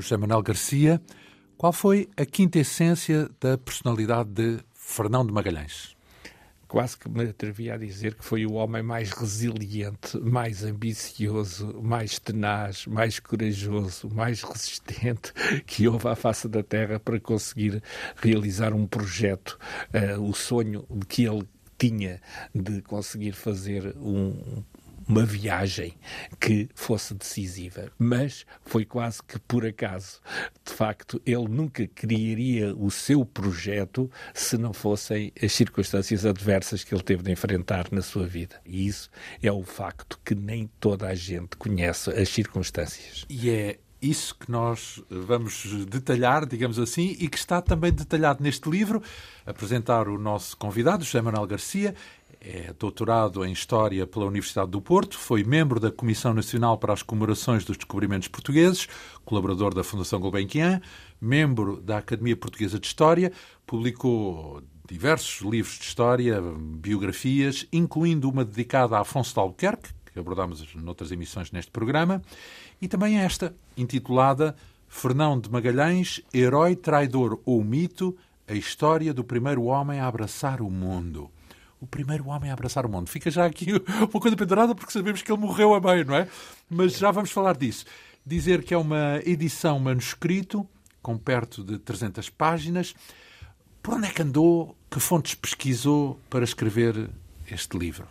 José Manuel Garcia. Qual foi a quinta essência da personalidade de Fernão de Magalhães? Quase que me atrevia a dizer que foi o homem mais resiliente, mais ambicioso, mais tenaz, mais corajoso, mais resistente que houve à face da Terra para conseguir realizar um projeto, uh, o sonho que ele tinha de conseguir fazer um, uma viagem que fosse decisiva. Mas foi quase que por acaso. De facto, ele nunca criaria o seu projeto se não fossem as circunstâncias adversas que ele teve de enfrentar na sua vida. E isso é o facto que nem toda a gente conhece as circunstâncias. E é isso que nós vamos detalhar, digamos assim, e que está também detalhado neste livro. Apresentar o nosso convidado, José Manuel Garcia, é doutorado em História pela Universidade do Porto, foi membro da Comissão Nacional para as Comemorações dos Descobrimentos Portugueses, colaborador da Fundação Gulbenkian, membro da Academia Portuguesa de História, publicou diversos livros de história, biografias, incluindo uma dedicada a Afonso de Albuquerque, que abordámos noutras emissões neste programa, e também esta, intitulada Fernão de Magalhães, Herói, Traidor ou Mito, a história do primeiro homem a abraçar o mundo o primeiro homem a abraçar o mundo. Fica já aqui uma coisa pendurada porque sabemos que ele morreu a meio, não é? Mas já vamos falar disso. Dizer que é uma edição manuscrito, com perto de 300 páginas. Por onde é que andou? Que fontes pesquisou para escrever este livro?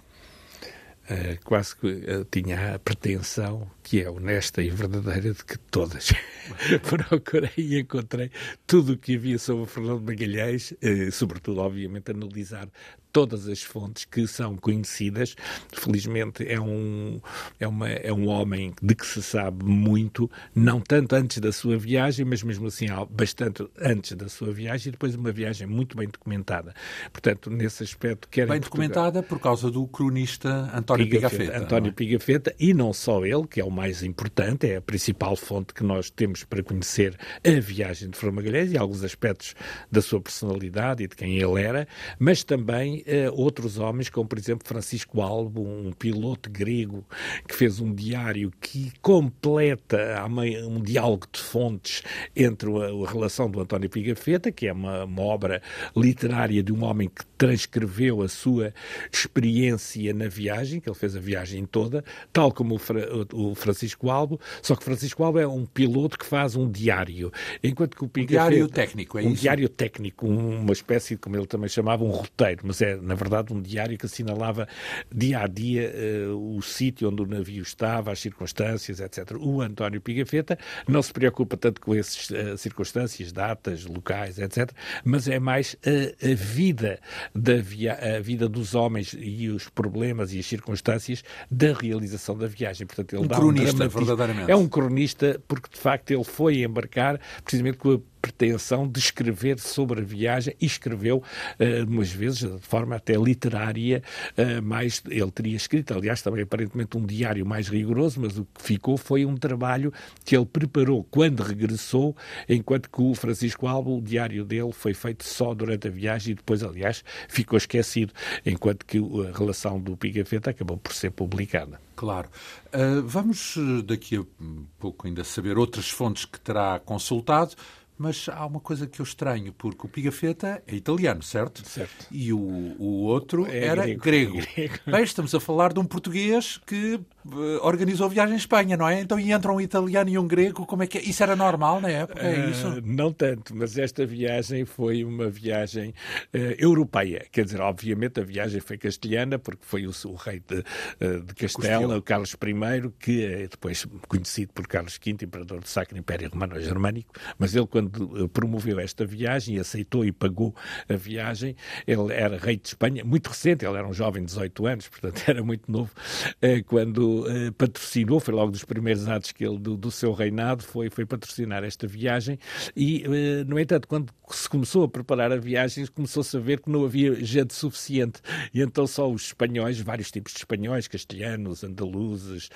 Uh, quase que uh, tinha a pretensão, que é honesta e verdadeira, de que todas procurei e encontrei tudo o que havia sobre Fernando Magalhães, uh, sobretudo, obviamente, analisar todas as fontes que são conhecidas. Felizmente é um, é, uma, é um homem de que se sabe muito, não tanto antes da sua viagem, mas mesmo assim bastante antes da sua viagem e depois uma viagem muito bem documentada. Portanto, nesse aspecto, quer Bem documentada por causa do cronista António Pigafetta. Pigafetta António é? Pigafetta, e não só ele, que é o mais importante, é a principal fonte que nós temos para conhecer a viagem de Fernando Magalhães e alguns aspectos da sua personalidade e de quem ele era, mas também uh, outros homens, como por exemplo Francisco Albo, um piloto grego que fez um diário que completa um diálogo de fontes entre a, a relação do António Pigafetta, que é uma, uma obra literária de um homem que transcreveu a sua experiência na viagem, que ele fez a viagem toda, tal como o, Fra, o Francisco Albo, só que Francisco Albo é um piloto que faz um diário, enquanto que o Pigafetta... Um diário técnico, é um isso? Um diário técnico, uma espécie, como ele também chamava, um roteiro, mas é na verdade, um diário que assinalava dia a dia uh, o sítio onde o navio estava, as circunstâncias, etc. O António Pigafetta não se preocupa tanto com essas uh, circunstâncias, datas, locais, etc., mas é mais a, a vida da via a vida dos homens e os problemas e as circunstâncias da realização da viagem. Portanto, ele um dá cronista, um verdadeiramente. É um cronista porque, de facto, ele foi embarcar precisamente com a pretensão de escrever sobre a viagem e escreveu uh, umas vezes de forma até literária, uh, mais ele teria escrito, aliás, também aparentemente um diário mais rigoroso, mas o que ficou foi um trabalho que ele preparou quando regressou, enquanto que o Francisco Albo, o diário dele foi feito só durante a viagem e depois, aliás, ficou esquecido, enquanto que a relação do Pigafetta acabou por ser publicada. Claro. Uh, vamos daqui a pouco ainda saber outras fontes que terá consultado. Mas há uma coisa que eu estranho, porque o Pigafetta é italiano, certo? Certo. E o, o outro é era grego. grego. grego. Bem, estamos a falar de um português que organizou viagem em Espanha, não é? Então, e entra um italiano e um grego, como é que é? Isso era normal na época, é isso? Uh, não tanto, mas esta viagem foi uma viagem uh, europeia. Quer dizer, obviamente a viagem foi castelhana, porque foi o, o rei de, de Castela, o Carlos I, que é depois conhecido por Carlos V, imperador do Sacro Império Romano-Germânico, mas ele, quando eh, promoveu esta viagem e aceitou e pagou a viagem, ele era rei de Espanha, muito recente, ele era um jovem de 18 anos, portanto era muito novo, eh, quando eh, patrocinou, foi logo dos primeiros atos que ele, do, do seu reinado, foi, foi patrocinar esta viagem e, no entanto, quando se começou a preparar a viagem, começou-se a ver que não havia gente suficiente e então só os espanhóis, vários tipos de espanhóis, castelhanos, andaluzes,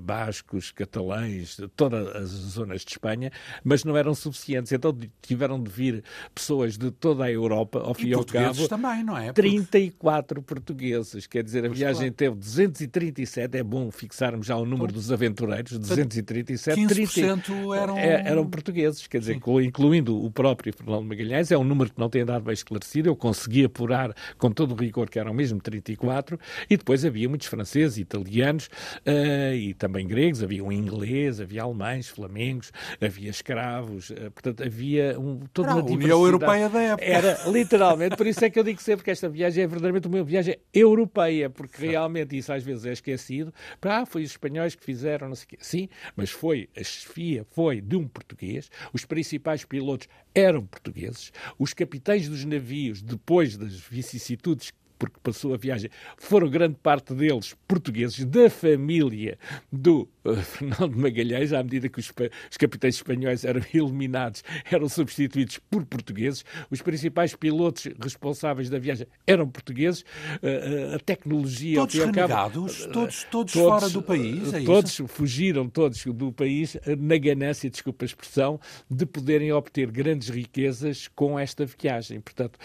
bascos, catalães, todas as zonas de Espanha, mas não eram suficientes suficientes, então tiveram de vir pessoas de toda a Europa, ao fim e ao cabo. também, não é? 34 portugueses, quer dizer, a pois viagem claro. teve 237, é bom fixarmos já o número dos aventureiros, 237. 15% 30, eram... É, eram portugueses, quer dizer, Sim. incluindo o próprio Fernando Magalhães, é um número que não tem dado bem esclarecido, eu consegui apurar com todo o rigor que eram mesmo 34, e depois havia muitos franceses, italianos uh, e também gregos, havia um inglês, havia alemães, flamengos, havia escravos, uh, portanto havia um, toda Não, uma União Europeia da época. Era, literalmente, por isso é que eu digo sempre que esta viagem é verdadeiramente uma viagem europeia, porque realmente isso às vezes é esquecido. Ah, foi os espanhóis que fizeram, não sei o quê. Sim, mas foi, a chefia foi de um português, os principais pilotos eram portugueses, os capitães dos navios, depois das vicissitudes porque passou a viagem, foram grande parte deles portugueses, da família do uh, Fernando Magalhães, à medida que os, os, capitães espanhóis eram eliminados, eram substituídos por portugueses, os principais pilotos responsáveis da viagem eram portugueses, uh, a tecnologia... Todos renegados? Cabo, todos, todos, todos, fora do país? É todos isso? fugiram, todos do país, na ganância, desculpa a expressão, de poderem obter grandes riquezas com esta viagem. Portanto,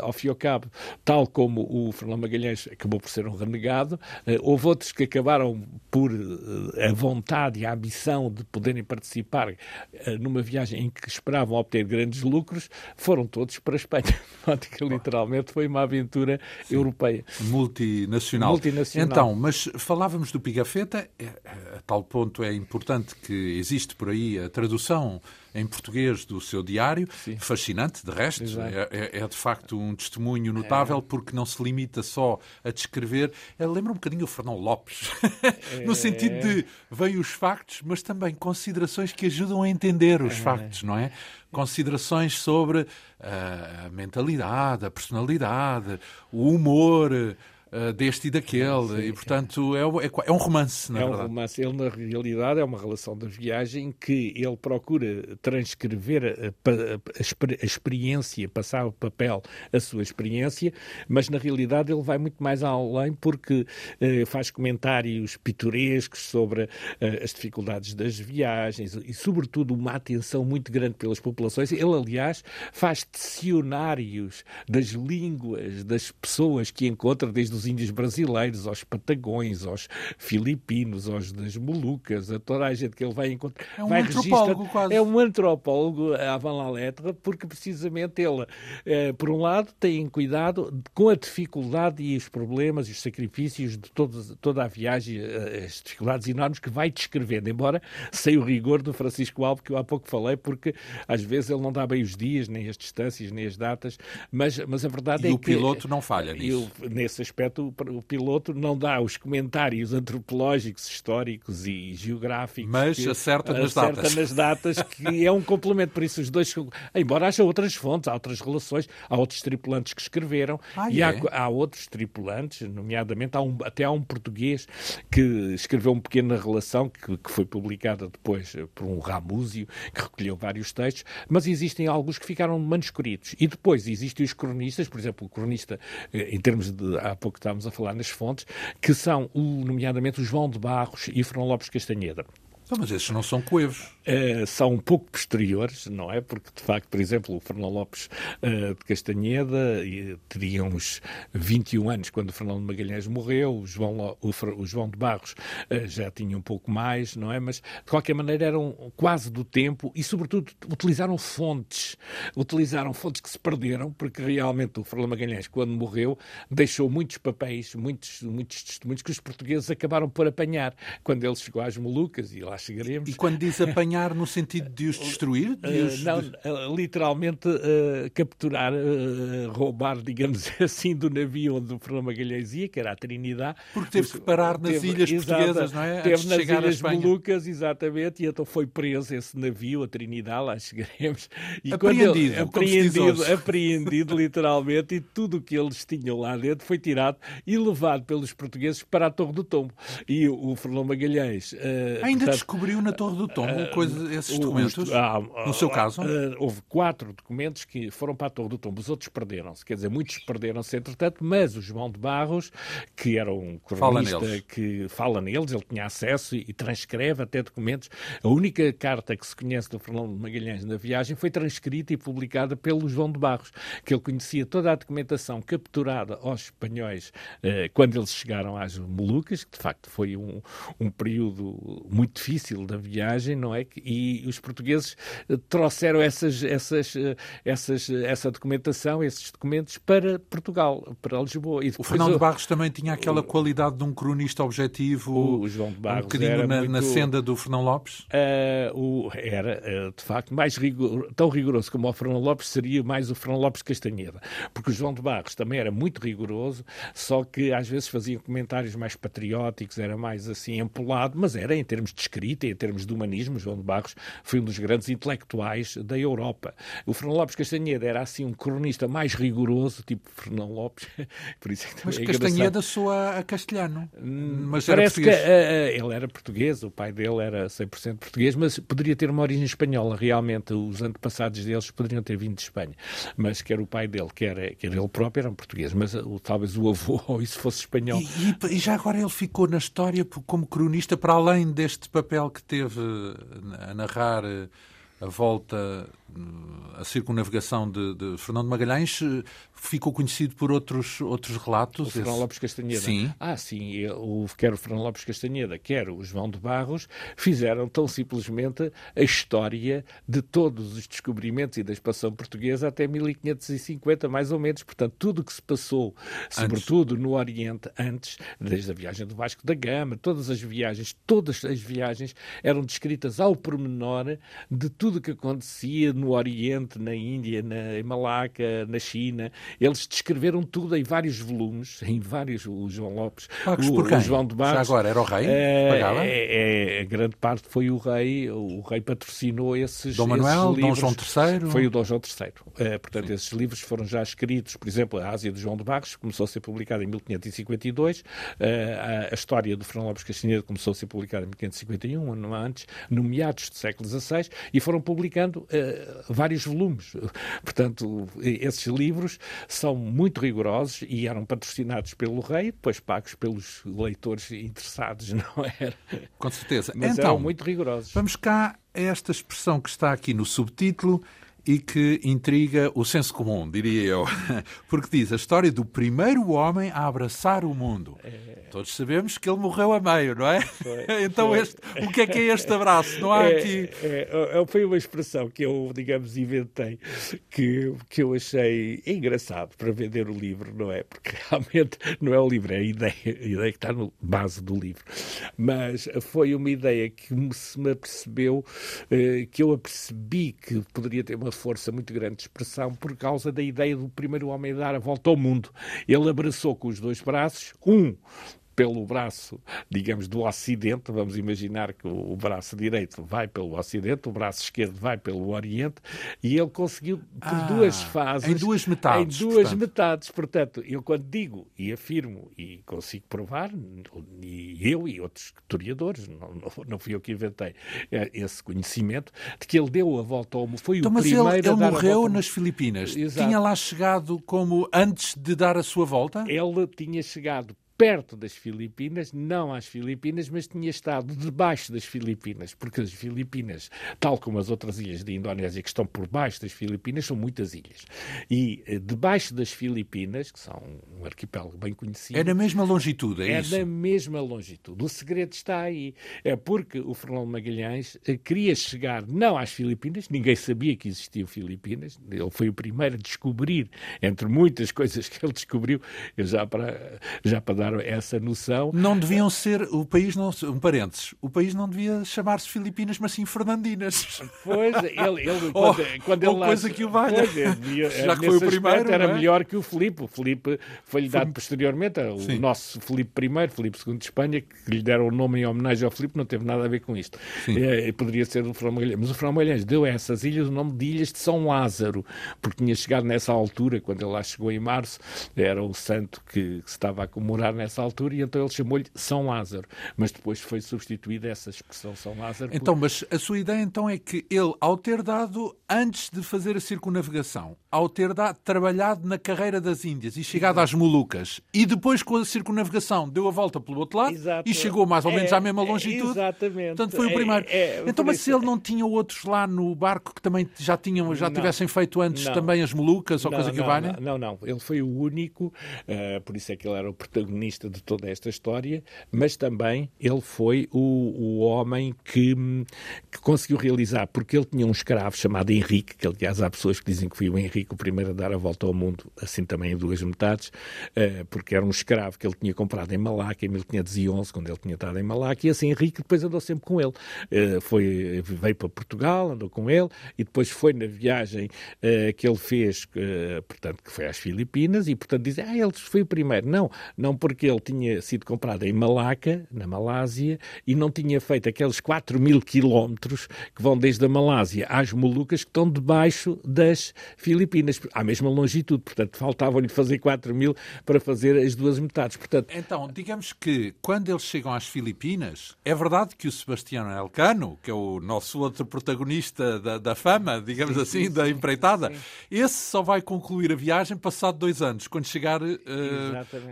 ao fim e ao cabo, tal como o Fernando Magalhães acabou por ser um renegado, eh, houve outros que acabaram por eh, a vontade e a ambição de poderem participar eh, numa viagem em que esperavam obter grandes lucros, foram todos para a Espanha. Literalmente foi uma aventura Sim. europeia. Multinacional. Multinacional. Então, mas falávamos do Pigafetta, a tal ponto é importante que existe por aí a tradução em português do seu diário, Sim. fascinante, de resto, é, é, é, de facto um testemunho notável, é. porque não se limita só a descrever. Lembra um bocadinho o Fernão Lopes, no sentido de vêm os factos, mas também considerações que ajudam a entender os é. factos, não é? Considerações sobre a mentalidade, a personalidade, o humor uh, deste e daquele. Sim, e, portanto, é, é, é, um romance, na é verdade. É um romance. Ele, na realidade, é uma relação da viagem que ele procura transcrever a, a, a experiência, passar o papel a sua experiência, mas, na realidade, ele vai muito mais além porque uh, faz comentários pitorescos sobre uh, as dificuldades das viagens e, sobretudo, uma atenção muito grande pelas populações. Ele, aliás, faz dicionários das línguas das pessoas que encontra, desde dos índios brasileiros, aos patagões, aos filipinos, aos das Molucas, a toda a gente que ele vai encontrar. É um vai antropólogo quase. É um antropólogo avant la lettre, porque precisamente ele, eh, por um lado, tem cuidado com a dificuldade e os problemas e os sacrifícios de todos, toda a viagem, eh, as dificuldades enormes que vai descrevendo, embora sem o rigor do Francisco Alves, que eu há pouco falei, porque às vezes ele não dá bem os dias, nem as distâncias, nem as datas, mas, mas a verdade e é que... E o piloto não falha nisso. Eu, nesse aspecto o, o, piloto não dá os comentários antropológicos, históricos e geográficos. Mas acerta nas acerta datas. nas datas, que é um complemento. Por isso, os dois. Embora haja outras fontes, há outras relações, há outros tripulantes que escreveram ah, e é? há, há, outros tripulantes, nomeadamente há um, até há um português que escreveu uma pequena relação que, que foi publicada depois por um Ramúzio, que recolheu vários textos, mas existem alguns que ficaram manuscritos. E depois existem os cronistas, por exemplo, o cronista, eh, em termos de. Há pouco que estávamos a falar nas fontes, que são, nomeadamente, o João de Barros e o Fernão Lopes Castanheda. Não, mas esses não são coevos. Uh, são um pouco posteriores, não é? Porque, de facto, por exemplo, o Fernão Lopes uh, de Castanheda teria uns 21 anos quando o Fernando Magalhães morreu, o João, o, o João de Barros uh, já tinha um pouco mais, não é? Mas, de qualquer maneira, eram quase do tempo e, sobretudo, utilizaram fontes. Utilizaram fontes que se perderam, porque realmente o Fernando Magalhães, quando morreu, deixou muitos papéis, muitos, muitos testemunhos que os portugueses acabaram por apanhar. Quando ele chegou às Molucas, e lá chegaremos. E quando diz apanhar no sentido de os destruir? De os... Uh, não, uh, literalmente uh, capturar, roubar, digamos assim, do navio onde o Fernando Magalhães ia, que era a Trinidade. Porque teve que parar nas teve, ilhas exata, portuguesas, não é? Teve nas ilhas Molucas, exatamente, e então foi preso esse navio, a Trinidade, lá chegaremos. E apreendido, ele, apreendido, apreendido literalmente, e tudo o que eles tinham lá dentro foi tirado e levado pelos portugueses para a Torre do Tombo. E o, o Fernando Magalhães... Ainda portanto, descobriu na Torre do Tombo uh, coisas coisa, esses documentos? Ah, no seu caso? Uh, houve quatro documentos que foram para a Torre do Tombo. Os outros perderam-se. Quer dizer, muitos perderam-se entretanto, mas o João de Barros, que era um cronista fala que fala neles, ele tinha acesso e, e transcreve até documentos. A única carta que se conhece do Fernando Magalhães na viagem foi transcrita e publicada pelo João de Barros, que ele conhecia toda a documentação capturada aos espanhóis eh, quando eles chegaram às Molucas, que de facto foi um, um período muito difícil da viagem, não é? E os portugueses eh, trouxeram essas, essas, eh, essas, essa documentação, esses documentos para Portugal, para Lisboa. o Fernando o, Barros também tinha aquela qualidade de um cronista objetivo, o João de Barros um bocadinho na, muito, na, senda do Fernão Lopes? Uh, o, era, uh, de facto, mais rigor, tão rigoroso como o Fernão Lopes seria mais o Fernão Lopes Castanheda, porque o João de Barros também era muito rigoroso, só que às vezes fazia comentários mais patrióticos, era mais assim empolado, mas era em termos de escrita, em termos de humanismo, João de Barros foi um dos grandes intelectuais da Europa. O Fernão Lopes Castanheda era assim um cronista mais rigoroso, tipo Fernão Lopes, por isso é que Mas é Castanheda soa a castelhano. Hum, mas Parece que uh, ele era português, o pai dele era 100% português, mas poderia ter uma origem espanhola, realmente. Os antepassados deles poderiam ter vindo de Espanha. Mas quer o pai dele, quer, quer ele próprio, eram portugueses. Mas talvez o avô, ou isso fosse espanhol. E, e, e, já agora ele ficou na história como cronista, para além deste papel que teve a narrar uh, a volta, a circunnavegação de, de Fernando Magalhães, ficou conhecido por outros, outros relatos. O Fernão esse... Lopes Castanheda. Sim. Ah, sim. O, quer o Fernão Lopes Castanheda, quer o João de Barros, fizeram tão simplesmente a história de todos os descobrimentos e da expansão portuguesa até 1550, mais ou menos. Portanto, tudo o que se passou, sobretudo antes. no Oriente, antes, desde a viagem do Vasco da Gama, todas as viagens, todas as viagens eram descritas ao pormenor de tudo o que acontecia no Oriente, na Índia, na Malaca, na China, eles descreveram tudo em vários volumes, em vários, o João Lopes, Pagos o, o João de Barros. Já agora, era o rei? É, é, é, a grande parte foi o rei, o rei patrocinou esses, Dom Manuel, esses livros. Dom João III? Foi o Dom João III. É, portanto, Sim. esses livros foram já escritos, por exemplo, a Ásia de João de Barros começou a ser publicada em 1552, a, a história do Fernão Lopes Castanheira começou a ser publicada em 1551, um ano antes, no meados do século XVI, e foram publicando vários volumes. Portanto, esses livros são muito rigorosos e eram patrocinados pelo rei, depois pagos pelos leitores interessados, não era? Com certeza. Mas então, eram muito rigorosos. Vamos cá a esta expressão que está aqui no subtítulo e que intriga o senso comum, diria eu. Porque diz a história do primeiro homem a abraçar o mundo. É... Todos sabemos que ele morreu a meio, não é? Foi, então, foi. Este, o que é que é este abraço? Não há é, aqui. É, é, foi uma expressão que eu, digamos, inventei, que, que eu achei engraçado para vender o livro, não é? Porque realmente não é o livro, é a ideia, a ideia que está na base do livro. Mas foi uma ideia que se me apercebeu, eh, que eu apercebi que poderia ter uma força muito grande de expressão por causa da ideia do primeiro homem dar a volta ao mundo. Ele abraçou com os dois braços, um pelo braço, digamos, do Ocidente, vamos imaginar que o braço direito vai pelo Ocidente, o braço esquerdo vai pelo Oriente, e ele conseguiu, por ah, duas fases... Em duas metades. Em duas portanto. metades. Portanto, eu quando digo e afirmo e consigo provar, e eu e outros historiadores, não, não, fui eu que inventei é, esse conhecimento, de que ele deu a volta ao mundo. Foi então, o mas primeiro ele, ele morreu nas Filipinas. Exato. Tinha lá chegado como antes de dar a sua volta? Ele tinha chegado perto das Filipinas, não às Filipinas, mas tinha estado debaixo das Filipinas, porque as Filipinas, tal como as outras ilhas da Indonésia que estão por baixo das Filipinas, são muitas ilhas. E eh, debaixo das Filipinas, que são um arquipélago bem conhecido. É na mesma longitude, é, é isso? É na mesma longitude. O segredo está aí. É porque o Fernando Magalhães eh, queria chegar não às Filipinas, ninguém sabia que existiam Filipinas, ele foi o primeiro a descobrir, entre muitas coisas que ele descobriu, já para, já para dar dar essa noção. Não deviam ser, o país não, um parênteses, o país não devia chamar-se Filipinas, mas sim Fernandinas. Pois, ele, ele oh, quando, quando ele lá, coisa que o valha. Pois, Já que foi o primeiro, era é? melhor que o Filipe. O Filipe foi-lhe dado posteriormente, o sim. nosso Filipe I, Filipe II de Espanha, que lhe deram o nome em homenagem ao Filipe, não teve nada a ver com isto. É, poderia ser o Fernão Magalhães. Mas o Fernão Magalhães deu a essas ilhas o nome de Ilhas de São Lázaro, porque tinha chegado nessa altura, quando ele lá chegou em março, era o santo que, que se estava a comemorar nessa altura e então ele chamou-lhe São Lázaro. Mas depois foi substituída essa expressão São Lázaro. Então, por... mas a sua ideia então é que ele, ao ter dado, antes de fazer a circunavegação, ao ter dado, trabalhado na carreira das Índias e chegado às Molucas, e depois com a circunavegação deu a volta pelo outro lado Exato. e chegou mais ou menos é, à mesma longitude. exatamente. Portanto, foi o é, primeiro. É, é, então, mas se ele não tinha outros lá no barco que também já tinham, já não, tivessem feito antes não, também as Molucas ou não, coisa que valha? Não, não, ele foi o único, uh, por isso é que ele era o protagonista de toda esta história, mas também ele foi o, o homem que, que conseguiu realizar, porque ele tinha um escravo chamado Henrique, que aliás há pessoas que dizem que foi o Henrique o primeiro a dar a volta ao mundo, assim também em duas metades, uh, porque era um escravo que ele tinha comprado em Malaca em 1511, quando ele tinha estado em Malaca, e esse Henrique depois andou sempre com ele. Uh, foi, veio para Portugal, andou com ele, e depois foi na viagem uh, que ele fez, portanto, que foi às Filipinas, e portanto dizem, ah, ele foi o primeiro. Não, não porque ele tinha sido comprado em Malaca, na Malásia, e não tinha feito aqueles 4 mil quilómetros que vão desde a Malásia às Molucas, que estão debaixo das Filipinas, à mesma longitude. Portanto, faltavam-lhe fazer 4 mil para fazer as duas metades. Portanto, então, digamos que quando eles chegam às Filipinas, é verdade que o Sebastião Elcano, que é o nosso outro protagonista da, da fama, digamos sim, assim, sim, da empreitada, sim. esse só vai concluir a viagem passado dois anos, quando chegar uh,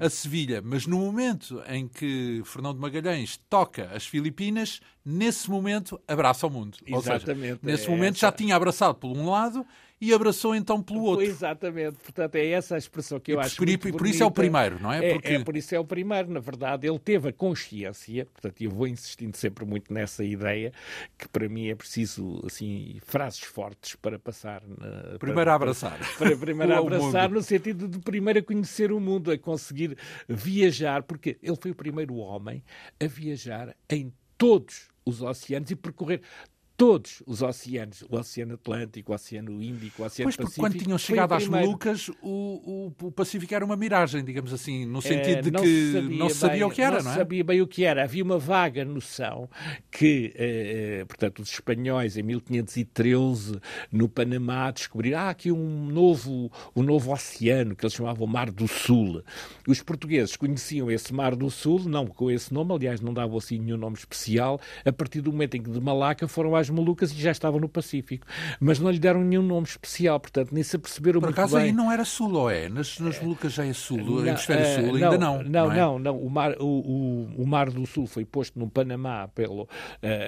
a Sevilha. Mas no momento em que Fernão de Magalhães toca as Filipinas, nesse momento abraça o mundo. Exatamente. Seja, nesse é momento essa... já tinha abraçado por um lado e abraçou então pelo outro. Exatamente, portanto é essa a expressão que eu e acho por, muito por isso é o primeiro, não é? é? Porque... É, por isso é o primeiro, na verdade, ele teve a consciência, portanto eu vou insistindo sempre muito nessa ideia, que para mim é preciso, assim, frases fortes para passar... Na, primeiro para, a abraçar. Para, para primeiro a abraçar, no sentido de primeiro a conhecer o mundo, a conseguir viajar, porque ele foi o primeiro homem a viajar em todos os oceanos e percorrer todos os oceanos, o Oceano Atlântico, o Oceano Índico, o Oceano pois, Pacífico. quando tinham chegado às Molucas, o, o, o, Pacífico era uma miragem, digamos assim, no sentido é, de que sabia não se sabia bem, o que era, não, não é? Não sabia bem o que era. Havia uma vaga noção que, eh, eh portanto, os espanhóis, em 1513, no Panamá, descobriram ah, aqui um novo, um novo oceano, que eles chamavam Mar do Sul. Os portugueses conheciam esse Mar do Sul, não com esse nome, aliás, não davam assim nenhum nome especial, a partir do momento em que de Malaca foram às Molucas e já estavam no Pacífico. Mas não lhe deram nenhum nome especial, portanto, nem se aperceberam Por muito acaso bem. aí não era sul, ou é? Nas, nas Molucas já é sul, no hemisfério uh, sul, não, ainda não. Não, não, é? não, não. O, mar, o, o, o, mar do Sul foi posto no Panamá pelo, uh,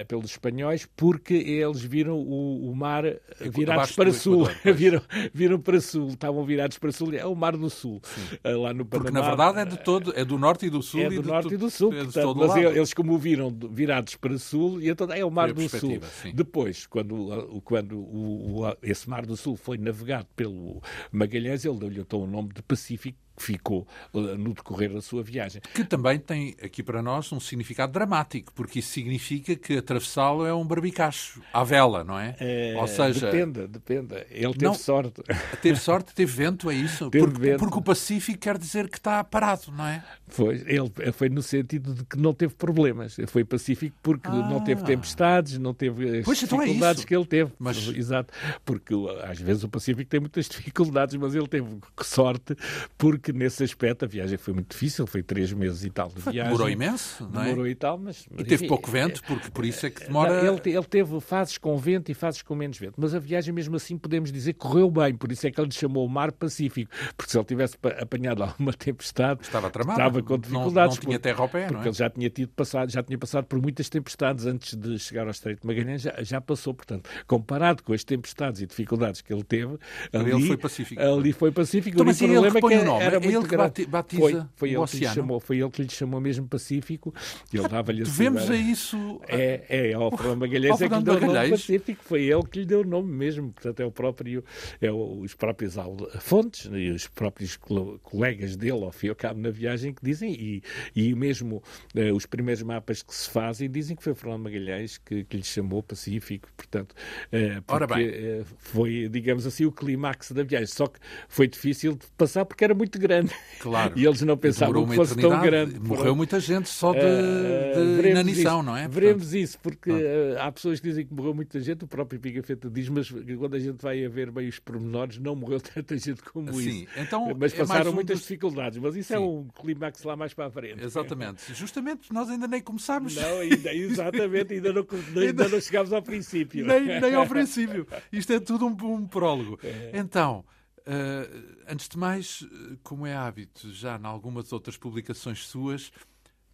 pelos espanhóis porque eles viram o, o mar virados para sul. Equador, viram, viram para sul, estavam virados para sul. É o mar do Sul, uh, lá no Panamá. Porque na verdade é de todo, é do norte e do sul. É do norte e do sul, é portanto, mas eles como o viram virados para sul, e então é o mar do sul. Sim. Depois, quando quando o, o, esse Mar do Sul foi navegado pelo Magalhães, ele deu-lhe então o nome de Pacífico ficou uh, no decorrer da sua viagem. Que também tem aqui para nós um significado dramático, porque isso significa que atravessá-lo é um barbicacho à vela, não é? é Ou seja, depende, depende. Ele teve não, sorte. Teve sorte, teve vento, é isso? Teve porque, vento. porque o Pacífico quer dizer que está parado, não é? Foi, ele foi no sentido de que não teve problemas. Foi pacífico porque ah. não teve tempestades, não teve as pois, então dificuldades é que ele teve. Mas... Exato. Porque às vezes o Pacífico tem muitas dificuldades, mas ele teve sorte porque que nesse aspecto a viagem foi muito difícil, foi três meses e tal de viagem. Demorou imenso, não é? Demorou e tal, mas... E teve pouco vento, porque por isso é que demora... Ele, ele teve fases com vento e fases com menos vento, mas a viagem mesmo assim podemos dizer que correu bem, por isso é que ele lhe chamou o Mar Pacífico, porque se ele tivesse apanhado alguma tempestade... Estava tramado. Estava com dificuldades. Não, não tinha terra ao pé, porque não é? ele já tinha, tido passado, já tinha passado por muitas tempestades antes de chegar ao Estreito de Magalhães, já, já passou, portanto, comparado com as tempestades e dificuldades que ele teve, ali, ele foi pacífico. Ali foi pacífico. Então, mas é que, o nome. Era é ele que bate, batiza foi, foi o oceano. Chamou, foi ele que lhe chamou mesmo Pacífico. Ele dava-lhe Devemos a isso... É, é ao Fernando Magalhães é que lhe deu o nome Pacífico. Foi ele que lhe deu o nome mesmo. Portanto, é o próprio... É os próprios fontes e os próprios colegas dele, ao fim e ao cabo, na viagem, que dizem, e, e mesmo eh, os primeiros mapas que se fazem, dizem que foi Fernando Magalhães que, que lhe chamou Pacífico. Portanto, eh, porque, eh, foi, digamos assim, o clímax da viagem. Só que foi difícil de passar porque era muito grande grande. Claro. E eles não pensavam que fosse tão grande. Morreu muita gente só de, uh, de inanição, isso. não é? Veremos Portanto... isso, porque uh, há pessoas que dizem que morreu muita gente, o próprio Pigafetta diz, mas quando a gente vai a ver bem os pormenores, não morreu tanta gente como Sim. isso. Então, mas passaram é um muitas dos... dificuldades, mas isso é Sim. é um clímax lá mais para a frente. Exatamente. Justamente, nós ainda nem começámos. Não, ainda, exatamente, ainda não, ainda não chegámos ao princípio. Nem, nem ao princípio. Isto é tudo um, um prólogo. É. Então, uh, antes de mais, como é hábito, já em algumas outras publicações suas,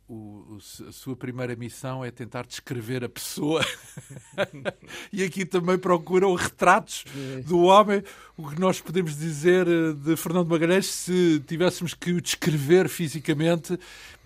o, a sua primeira missão é tentar descrever a pessoa e aqui também procuram retratos do homem. O que nós podemos dizer eh, de Fernando Magalhães se tivéssemos que o descrever fisicamente,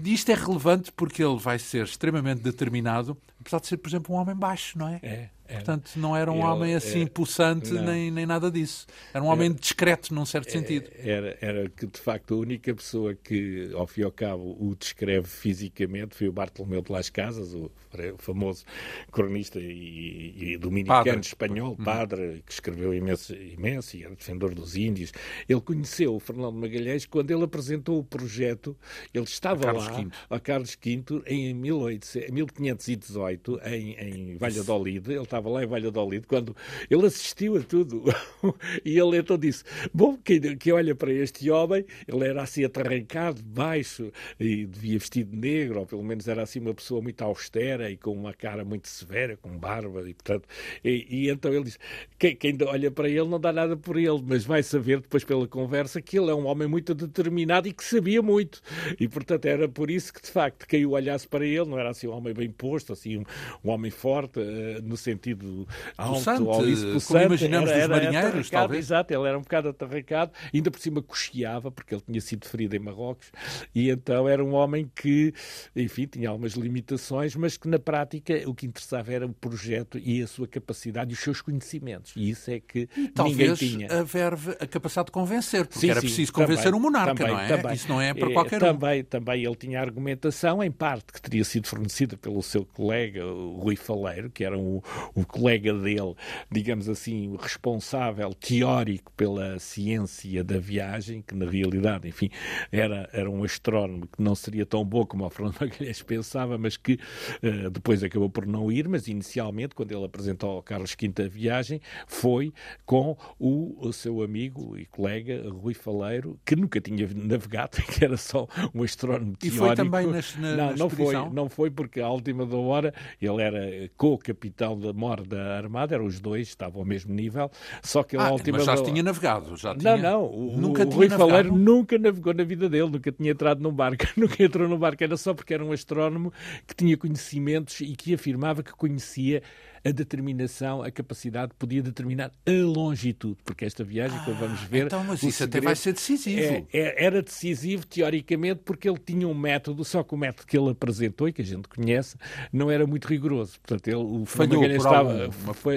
e isto é relevante porque ele vai ser extremamente determinado, apesar de ser, por exemplo, um homem baixo, não é? É. Era. Portanto, não era um Ele, homem assim era, pulsante nem, nem nada disso. Era um homem era, discreto, num certo sentido. Era, era que, de facto, a única pessoa que, ao fim e ao cabo, o descreve fisicamente foi o Bartolomeu de Las Casas, o famoso cronista e, e dominicano padre. espanhol, uhum. padre, que escreveu imenso, imenso e era defensor dos índios. Ele conheceu o Fernando Magalhães quando ele apresentou o projeto. Ele estava a lá, a Carlos V, em 18, 1518, em, em Valladolid. Ele estava lá em Valladolid quando ele assistiu a tudo. e ele então disse: Bom, quem, olha para este homem, ele era assim atarrancado, baixo, e devia vestir de negro, ou pelo menos era assim uma pessoa muito austera e com uma cara muito severa, com barba, e portanto. E, e então ele disse: quem, quem olha para ele não dá nada por ele, mas vai saber depois pela conversa que ele é um homem muito determinado e que sabia muito. E portanto era por isso que de facto quem o olhasse para ele não era assim um homem bem posto, assim um, um homem forte, uh, no sentido alto, possante, isso, como imaginamos era, dos marinheiros, talvez. Exato, ele era um bocado atarracado, ainda por cima cocheava, porque ele tinha sido ferido em Marrocos, e então era um homem que, enfim, tinha algumas limitações, mas que na prática o que interessava era o projeto e a sua capacidade e os seus conhecimentos. E isso é que e, ninguém tinha. A verve, a capacidade de convencer, porque sim, era preciso convencer também, um monarca, também, não é? Também. Isso não é para qualquer é, também, um. Também ele tinha argumentação, em parte, que teria sido fornecida pelo seu colega, o Rui Faleiro, que era um, o colega dele, digamos assim, responsável teórico pela ciência da viagem, que na realidade, enfim, era, era um astrónomo que não seria tão bom como o Fernando Magalhães pensava, mas que uh, depois acabou por não ir, mas inicialmente, quando ele apresentou ao Carlos V a viagem, foi com o, o seu amigo e colega Rui Faleiro, que nunca tinha navegado, que era só um astrónomo teórico. E foi também nas, na, não, na não foi, não foi porque à última da hora ele era co-capitão da Mor da Armada, eram os dois, estavam ao mesmo nível, só que ah, última... Mas já tinha navegado, já tinha... Não, não, o, nunca o Rui navegado. Faleiro nunca navegou na vida dele, nunca tinha entrado num barco, nunca entrou num barco, era só porque era um astrónomo que tinha conhecimentos e que afirmava que conhecia a determinação, a capacidade, podia determinar a longitude, porque esta viagem, ah, como vamos ver. Então, mas isso até vai ser decisivo. É, é, era decisivo, teoricamente, porque ele tinha um método, só que o método que ele apresentou e que a gente conhece não era muito rigoroso. Portanto, ele, o falhou, estava,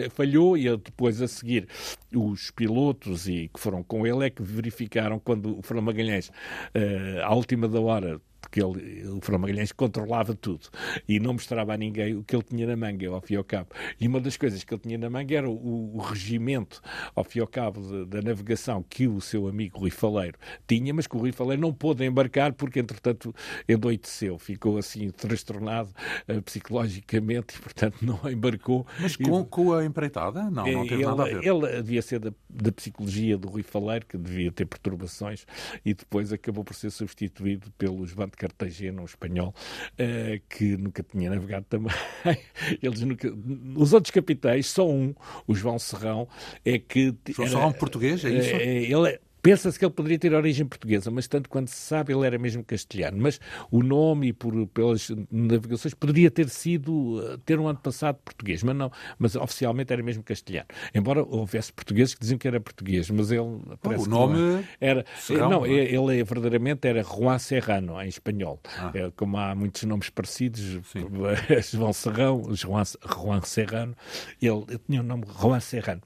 falhou e ele depois a seguir os pilotos e que foram com ele é que verificaram quando o Fernando Magalhães, uh, à última da hora, porque ele, o Fernando Magalhães controlava tudo e não mostrava a ninguém o que ele tinha na manga, ao fim e ao cabo. E uma das coisas que ele tinha na manga era o, o regimento, ao fim e ao cabo, da navegação que o seu amigo Rui Faleiro tinha, mas que o Rui Faleiro não pôde embarcar porque, entretanto, endoiteceu, ficou assim transtornado uh, psicologicamente e, portanto, não embarcou. Mas com, e, com a empreitada? Não, não teve ele, nada a ver. Ele devia ser da, da psicologia do Rui Faleiro, que devia ter perturbações, e depois acabou por ser substituído pelo João de Cartagena, um espanhol, uh, que nunca tinha navegado também. Eles nunca... Os outros capitães, só um, o João Serrão, é que... João Serrão português, é isso? Uh, ele é Pensa-se que ele poderia ter origem portuguesa, mas tanto quanto se sabe, ele era mesmo castelhano. Mas o nome, por, pelas navegações, poderia ter sido, eh, ter um ano passado português, mas não, mas oficialmente era mesmo castelhano. Embora houvesse portugueses que diziam que era português, mas ele parece oh, o nome era. Serrão, não, é? ele é, verdadeiramente era Juan Serrano, em espanhol. Ah. É, como há muitos nomes parecidos, João Serrão, Juan, Juan Serrano, ele, ele tinha o nome Juan Serrano.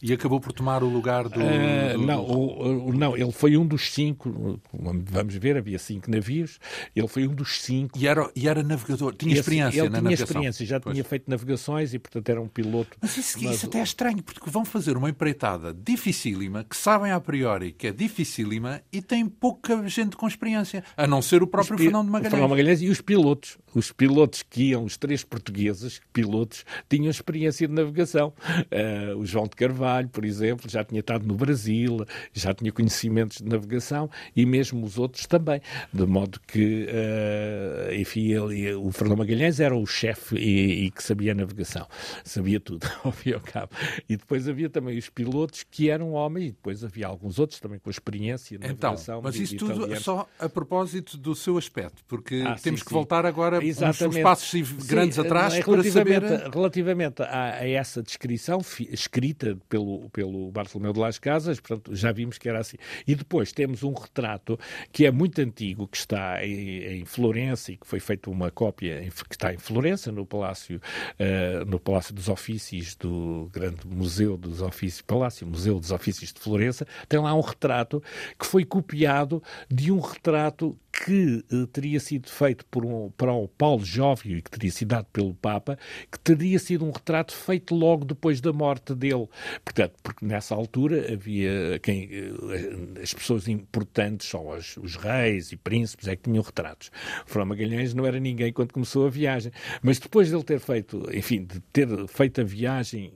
E acabou por tomar o lugar do. Uh, não, o, o, não, ele foi um dos cinco. Vamos ver, havia cinco navios. Ele foi um dos cinco. E era, e era navegador, tinha Esse, experiência ele na tinha navegação. experiência, já pois. tinha feito navegações e, portanto, era um piloto. Mas isso, mas... isso até é estranho, porque vão fazer uma empreitada dificílima, que sabem a priori que é dificílima e tem pouca gente com experiência, a não ser o próprio pi... Fernando Magalhães. Fernando Magalhães e os pilotos. Os pilotos que iam, os três portugueses, pilotos, tinham experiência de navegação. Uh, o João de Carvalho, por exemplo, já tinha estado no Brasil, já tinha conhecimentos de navegação e mesmo os outros também. De modo que, uh, enfim, ele, o Fernando Magalhães era o chefe e, e, que sabia a navegação. Sabia tudo, ao fim e ao cabo. E depois havia também os pilotos que eram homens e depois havia alguns outros também com experiência de então, navegação. Mas isso tudo italiano. só a propósito do seu aspecto, porque ah, temos sim, que sim. voltar agora Exatamente. uns passos grandes sim, atrás é, para saber... Relativamente a, a essa descrição escrita pelo, pelo Bartolomeu de Las Casas, portanto, já vimos que era assim. E depois temos um retrato que é muito antigo, que está em, em Florença e que foi feito uma cópia em, que está em Florença, no Palácio, uh, no Palácio dos Ofícios do grande Museu dos Ofícios, Palácio Museu dos Ofícios de Florença, tem lá um retrato que foi copiado de um retrato que uh, teria sido feito por um, para o Paulo Jóvio e que teria sido dado pelo Papa, que teria sido um retrato feito logo depois da morte dele. Portanto, porque nessa altura havia quem, uh, as pessoas importantes, só os, reis e príncipes, é que tinham retratos. Fernão Magalhães não era ninguém quando começou a viagem. Mas depois de ele ter feito, enfim, de ter feito a viagem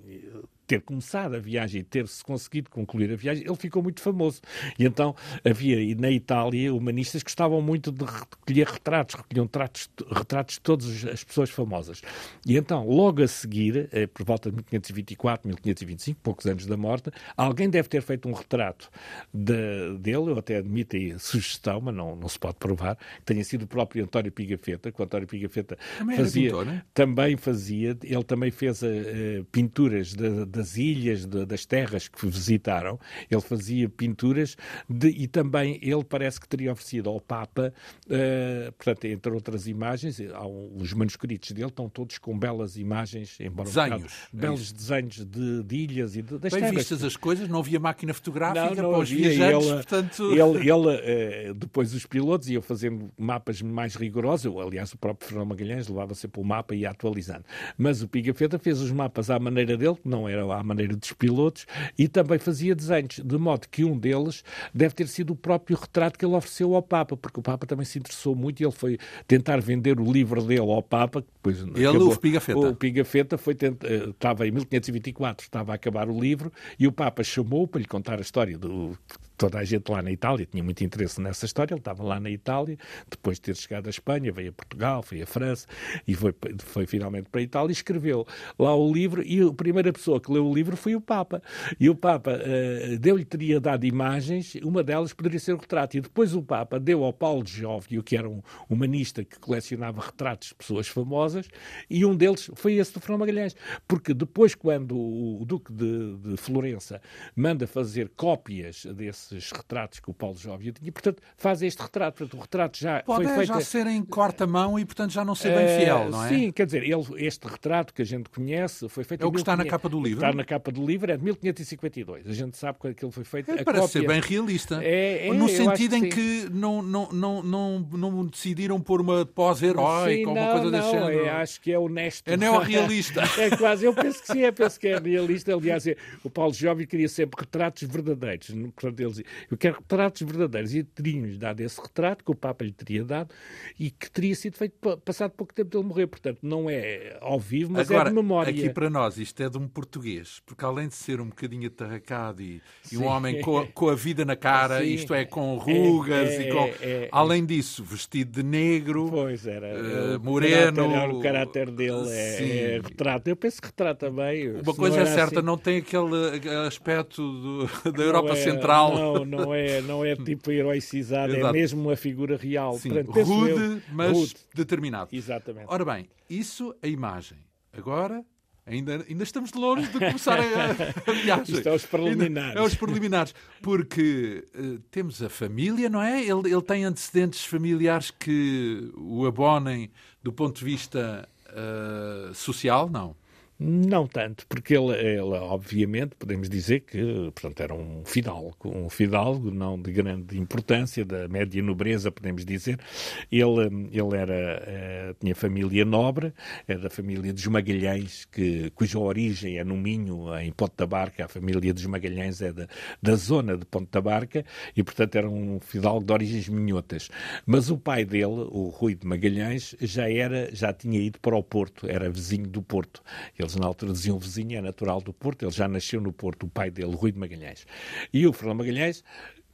ter começado a viagem e ter-se conseguido concluir a viagem, ele ficou muito famoso. E então havia na Itália humanistas que gostavam muito de recolher retratos, recolhiam retratos, retratos de todas as pessoas famosas. E então, logo a seguir, eh, por volta de 1524, 1525, poucos anos da morte, alguém deve ter feito um retrato de, dele, eu até admito a sugestão, mas não, não se pode provar, que tenha sido o próprio António Pigafetta, que o António Pigafetta também fazia, pintor, né? também fazia, ele também fez uh, pinturas de das ilhas, de, das terras que visitaram. Ele fazia pinturas de, e também ele parece que teria oferecido ao Papa, uh, portanto, entre outras imagens, os manuscritos dele estão todos com belas imagens, embora desenhos, um é belos desenhos de, de, ilhas e de, das Bem terras. vistas as coisas, não havia máquina fotográfica não, não para os havia. viajantes, ele, portanto... Ele, ele uh, depois os pilotos iam fazendo mapas mais rigorosos, aliás, o próprio Fernando Magalhães levava sempre o mapa e ia atualizando. Mas o Pigafetta fez os mapas à maneira dele, que não era à maneira dos pilotos, e também fazia desenhos, de modo que um deles deve ter sido o próprio retrato que ele ofereceu ao Papa, porque o Papa também se interessou muito e ele foi tentar vender o livro dele ao Papa. Depois ele, acabou, o Pigafetta. O Pigafetta foi tent... Eh, estava em 1524, estava a acabar o livro, e o Papa chamou para lhe contar a história do toda a gente lá na Itália tinha muito interesse nessa história. Ele estava lá na Itália, depois de ter chegado à Espanha, veio a Portugal, foi a França e foi, foi finalmente para a Itália e escreveu lá o livro. E a primeira pessoa que leu o livro foi o Papa. E o Papa uh, deu-lhe, teria dado imagens, uma delas poderia ser o retrato. E depois o Papa deu ao Paulo de Jóvio, que era um humanista que colecionava retratos de pessoas famosas, e um deles foi esse do Fernão Magalhães. Porque depois, quando o Duque de, de Florença manda fazer cópias desse esses retratos que o Paulo Jóvio tinha, portanto, faz este retrato. Portanto, o retrato já Pode foi feito... já ser em quarta-mão e, portanto, já não ser bem fiel, não é? Sim, quer dizer, ele, este retrato que a gente conhece foi feito... É o que está na capa do livro? Está na capa do livro, é de 1552. A gente sabe quando aquilo foi feito. É, parece cópia... ser bem realista. É, é, no sentido em que, que não, não, não, não, não decidiram pôr uma pós-heróica ou uma coisa não, desse género. É, acho que é honesto. É neorrealista. é quase, eu penso que sim, eu penso que é realista. Aliás, é, o Paulo Jóvio queria sempre retratos verdadeiros. Portanto, ele eu quero retratos verdadeiros. E teríamos dado esse retrato, que o Papa lhe teria dado, e que teria sido feito passado pouco tempo dele morrer. Portanto, não é ao vivo, mas Agora, é de memória. Aqui para nós, isto é de um português, porque além de ser um bocadinho atarracado e, e um homem com a, com a, vida na cara, Sim. isto é, com rugas é, é, e com. É, é, além disso, vestido de negro, pois era, uh, moreno. O caráter, o caráter dele é, retrato. Eu penso que retrata bem. Uma coisa é certa, assim... não tem aquele aspecto do, da Europa Central. Não, não é, não é tipo heroicizado, é é mesmo uma figura real. Sim, Portanto, rude, eu, mas rude. determinado. Exatamente. Ora bem, isso a imagem. Agora, ainda, ainda estamos longe de começar a, a viagem. Isto é os preliminares. Ainda, é os preliminares. Porque uh, temos a família, não é? Ele, ele tem antecedentes familiares que o abonem do ponto de vista uh, social, não? Não tanto, porque ele, ele, obviamente, podemos dizer que, portanto, era um fidalgo, um fidalgo não de grande importância, da média nobreza, podemos dizer. Ele, ele era, eh, tinha família nobre, é da família dos Magalhães, que, cuja origem é no Minho, em Ponte da Barca. A família dos Magalhães é da, da zona de Ponte da Barca e, portanto, era um fidalgo de origens minhotas. Mas o pai dele, o Rui de Magalhães, já era, já tinha ido para o Porto, era vizinho do Porto. Eles eles na altura diziam vizinho, é natural do Porto, ele já nasceu no Porto, o pai dele, Rui de Magalhães. E o Fernando Magalhães,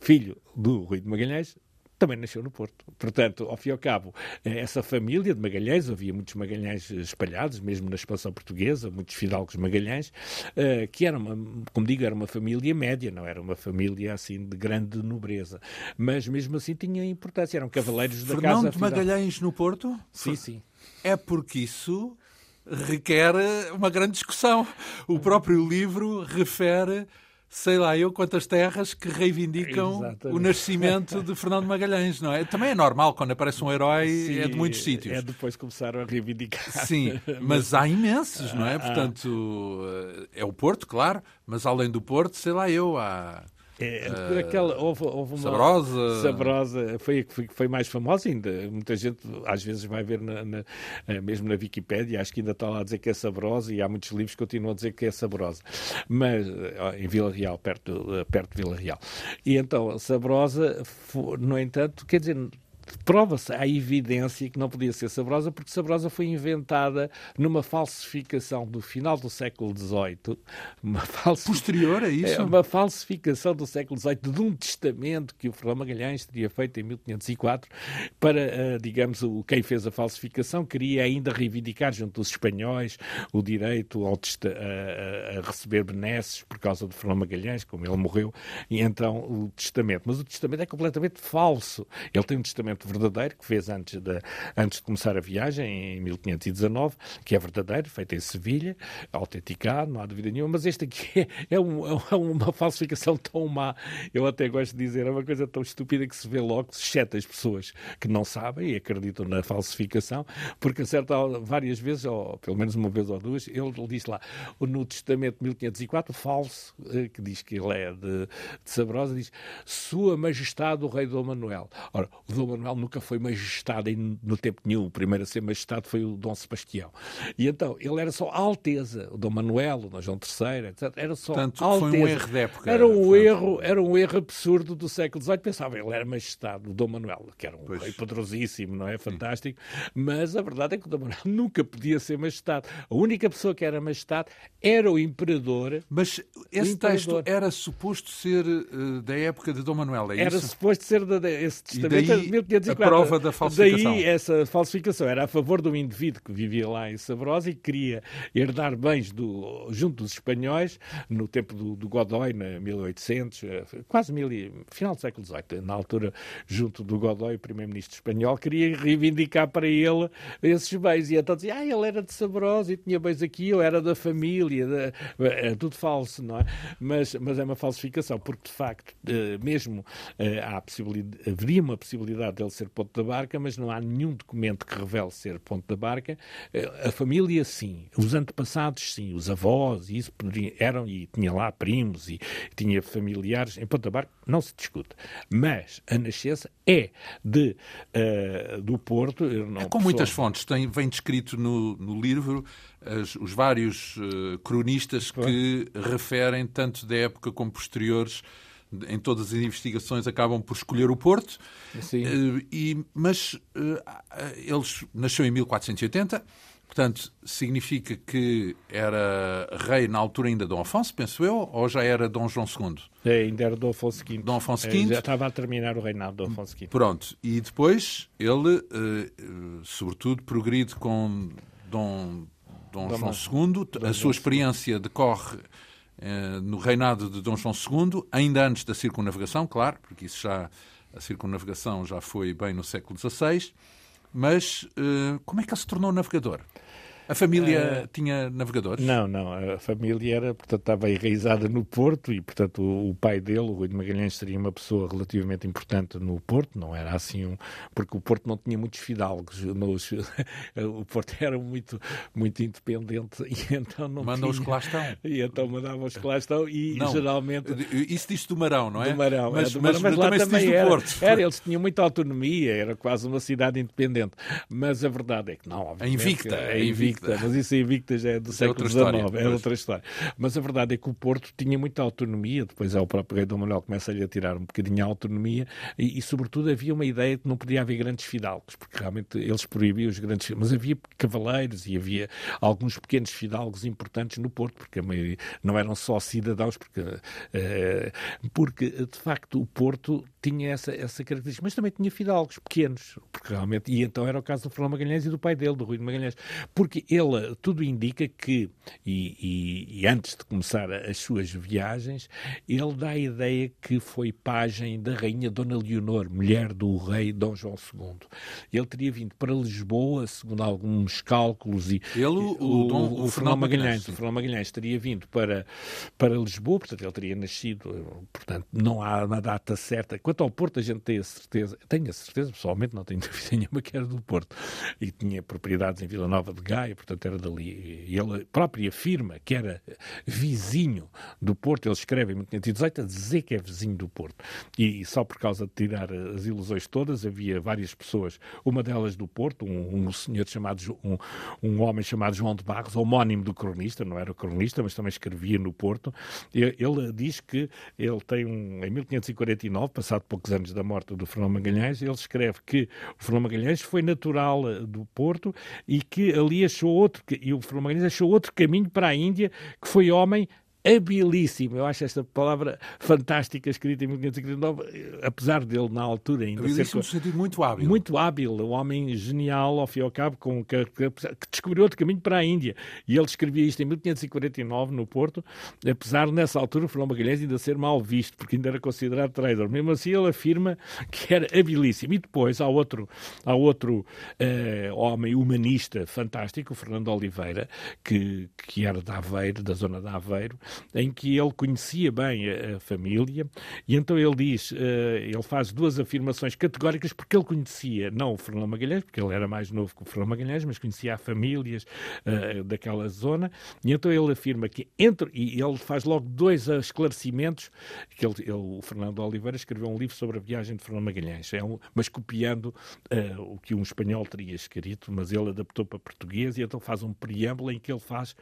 filho do Rui de Magalhães, também nasceu no Porto. Portanto, ao fim e ao cabo, eh, essa família de Magalhães, havia muitos Magalhães espalhados, mesmo na expansão portuguesa, muitos fidalgos Magalhães, eh, que era, uma, como digo, era uma família média, não era uma família assim de grande nobreza. Mas mesmo assim tinha importância, eram cavaleiros da Fernando casa. Fernando de Magalhães no Porto? Sim, sim. É porque isso requer uma grande discussão. O próprio livro refere sei lá eu quantas terras que reivindicam Exatamente. o nascimento de Fernando Magalhães, não é? Também é normal quando aparece um herói, Sim, é de muitos sítios. É depois começaram a reivindicar. Sim, mas há imensos, não é? Ah, Portanto, é o Porto, claro, mas além do Porto, sei lá eu, há é, uh, aquela, houve, houve uma. Sabrosa. Sabrosa foi, foi, foi mais famosa ainda. Muita gente às vezes vai ver, na, na, eh, mesmo na Wikipédia, acho que ainda está lá a dizer que é saborosa e há muitos livros que continuam a dizer que é saborosa. Mas em Vila Real, perto, perto de Vila Real. E então, saborosa, no entanto, quer dizer prova-se a evidência que não podia ser sabrosa, porque sabrosa foi inventada numa falsificação do final do século XVIII. Uma Posterior a isso? É, uma falsificação do século XVIII de um testamento que o Fernando Magalhães teria feito em 1504 para, uh, digamos, o, quem fez a falsificação queria ainda reivindicar junto dos espanhóis o direito ao a, a, receber benesses por causa de Fernando Magalhães, como ele morreu, e então o testamento. Mas o testamento é completamente falso. Ele tem um testamento verdadeiro, que fez antes de, antes de começar a viagem, em 1519, que é verdadeiro, feito em Sevilha, autenticado, não há dúvida nenhuma, mas este aqui é, é, um, é uma falsificação tão má, eu até gosto de dizer, é uma coisa tão estúpida que se vê logo, exceto as pessoas que não sabem e acreditam na falsificação, porque acerta várias vezes, ou pelo menos uma vez ou duas, ele diz lá, no Testamento de 1504, falso, eh, que diz que ele é de, de Sabrosa, diz Sua Majestade o Rei Dom Manuel. Ora, o Dom Manuel nunca foi majestade no tempo nenhum. O primeiro a ser majestade foi o Dom Sebastião. E então, ele era só Alteza. O Dom Manuel, o Dom João III, etc. Era só Portanto, Alteza. foi um erro de época. Era um erro, era um erro absurdo do século XVIII. Pensava, ele era majestade, o Dom Manuel, que era um pois. rei poderosíssimo, não é? Fantástico. Sim. Mas a verdade é que o Dom Manuel nunca podia ser majestade. A única pessoa que era majestade era o imperador. Mas esse texto era suposto ser uh, da época de Dom Manuel, é era isso? Era suposto ser da, esse testamento. E daí, a prova da falsificação. Daí essa falsificação era a favor de um indivíduo que vivia lá em Sabrosa e queria herdar bens do, junto dos espanhóis no tempo do, do Godoy, na 1800, eh, quase mil, final do século XVIII, na altura, junto do Godoy, primeiro-ministro espanhol, queria reivindicar para ele esses bens. E então dizia, ah, ele era de Sabrosa e tinha bens aqui, eu era da família, de... é tudo falso, não é? Mas, mas é uma falsificação, porque de facto, eh, mesmo há possibilidade, haveria uma possibilidade dele ser ponto da barca, mas não há nenhum documento que revele ser ponto da barca. Eh, a família, sim. Os antepassados, sim. Os avós, isso eram, e tinha lá primos e tinha familiares. Em ponto da barca não se discute. Mas a nascença é de, uh, do Porto. Não, é com muitas fontes. Tem, vem descrito no, no livro as, os vários uh, cronistas que referem, tanto da época como posteriores, em todas as investigações acabam por escolher o Porto. Sim. Uh, e, mas uh, eles nasceu em 1480, portanto, significa que era rei na altura ainda Dom Afonso, penso eu, ou já era Dom João II? É, ainda era Dom Afonso V. Dom Afonso V. É, já estava a terminar o reinado de Dom Afonso V. Pronto, e depois ele, uh, sobretudo, progride com Dom, Dom, Dom João II, Dom a sua experiência decorre eh, no reinado de Dom João II, ainda antes da circunnavegação, claro, porque isso já a circunnavegação já foi bem no século XVI. Mas uh, como é que ele se tornou navegador? A família uh, tinha navegadores? Não, não. A família era, portanto, estava enraizada no Porto e, portanto, o, o, pai dele, o Rui de Magalhães, seria uma pessoa relativamente importante no Porto. Não era assim um... Porque o Porto não tinha muitos fidalgos. Nos, o Porto era muito, muito independente e então não Mandam os que lá estão. E então mandavam os que lá estão e não, geralmente... Isso diz do Marão, não é? Do Marão, mas, é do Marão, mas, mas, mas lá também era, Porto. era. Eles tinham muita autonomia, era quase uma cidade independente. Mas a verdade é que não, A Invicta. É Invicta, mas isso a Invicta já é do é século XIX, é outra história. Mas a verdade é que o Porto tinha muita autonomia, depois é o próprio rei Dom Manuel começa-lhe a tirar um bocadinho a autonomia e, e, sobretudo, havia uma ideia de que não podia haver grandes fidalgos, porque realmente eles proibiam os grandes mas havia cavaleiros e havia alguns pequenos fidalgos importantes no Porto, porque maioria, não eram só cidadãos, porque, uh, porque de facto o Porto tinha essa, essa característica, mas também tinha fidalgos pequenos, porque realmente, e então era o caso do Fernão Magalhães e do pai dele, do Rui de Magalhães, porque ele, tudo indica que, e, e, e, antes de começar as suas viagens, ele dá a ideia que foi pajem da rainha Dona Leonor, mulher do rei Dom João II. Ele teria vindo para Lisboa, segundo alguns cálculos, e ele, o, o, Dom, o, o Fernão Magalhães, o Fernão Magalhães teria vindo para, para Lisboa, portanto ele teria nascido, portanto não há uma data certa. Quanto ao Porto, a gente tem a certeza, tenho a certeza, pessoalmente, não tenho dúvida nenhuma que era do Porto, e tinha propriedades em Vila Nova de Gaia, portanto era dali. E ele próprio afirma que era vizinho do Porto, ele escreve em 1518 a dizer que é vizinho do Porto. E só por causa de tirar as ilusões todas, havia várias pessoas, uma delas do Porto, um, um senhor chamado, um, um homem chamado João de Barros, homónimo do cronista, não era cronista, mas também escrevia no Porto. Ele diz que ele tem um, em 1549, passado poucos anos da morte do Fernão Magalhães, ele escreve que o Fernão Magalhães foi natural eh, do Porto e que ali achou outro, e o Fernão Magalhães achou outro caminho para a Índia, que foi homem habilíssimo. Eu acho esta palavra fantástica, escrita em 1559, apesar dele, na altura, ainda habilíssimo ser... sentido muito hábil. Muito hábil, um homem genial, ao fim e ao cabo, com, que, que, descobriu outro caminho para a Índia. E ele escrevia isto em 1549, no Porto, apesar, nessa altura, o Fernão Magalhães ainda ser mal visto, porque ainda era considerado traidor. Mesmo assim, ele afirma que era habilíssimo. E depois há outro, há outro uh, homem humanista fantástico, o Fernando Oliveira, que, que era de Aveiro, da zona de Aveiro, em que ele conhecia bem a, a família, e então ele diz, uh, ele faz duas afirmações categóricas, porque ele conhecia, não o Fernão Magalhães, porque ele era mais novo que o Fernão Magalhães, mas conhecia as famílias uh, daquela zona, e então ele afirma que entre, e ele faz logo dois esclarecimentos, que ele, ele, o Fernando Oliveira escreveu um livro sobre a viagem de Fernão Magalhães, é um, mas copiando uh, o que um espanhol teria escrito, mas ele adaptou para português, e então faz um preâmbulo em que ele faz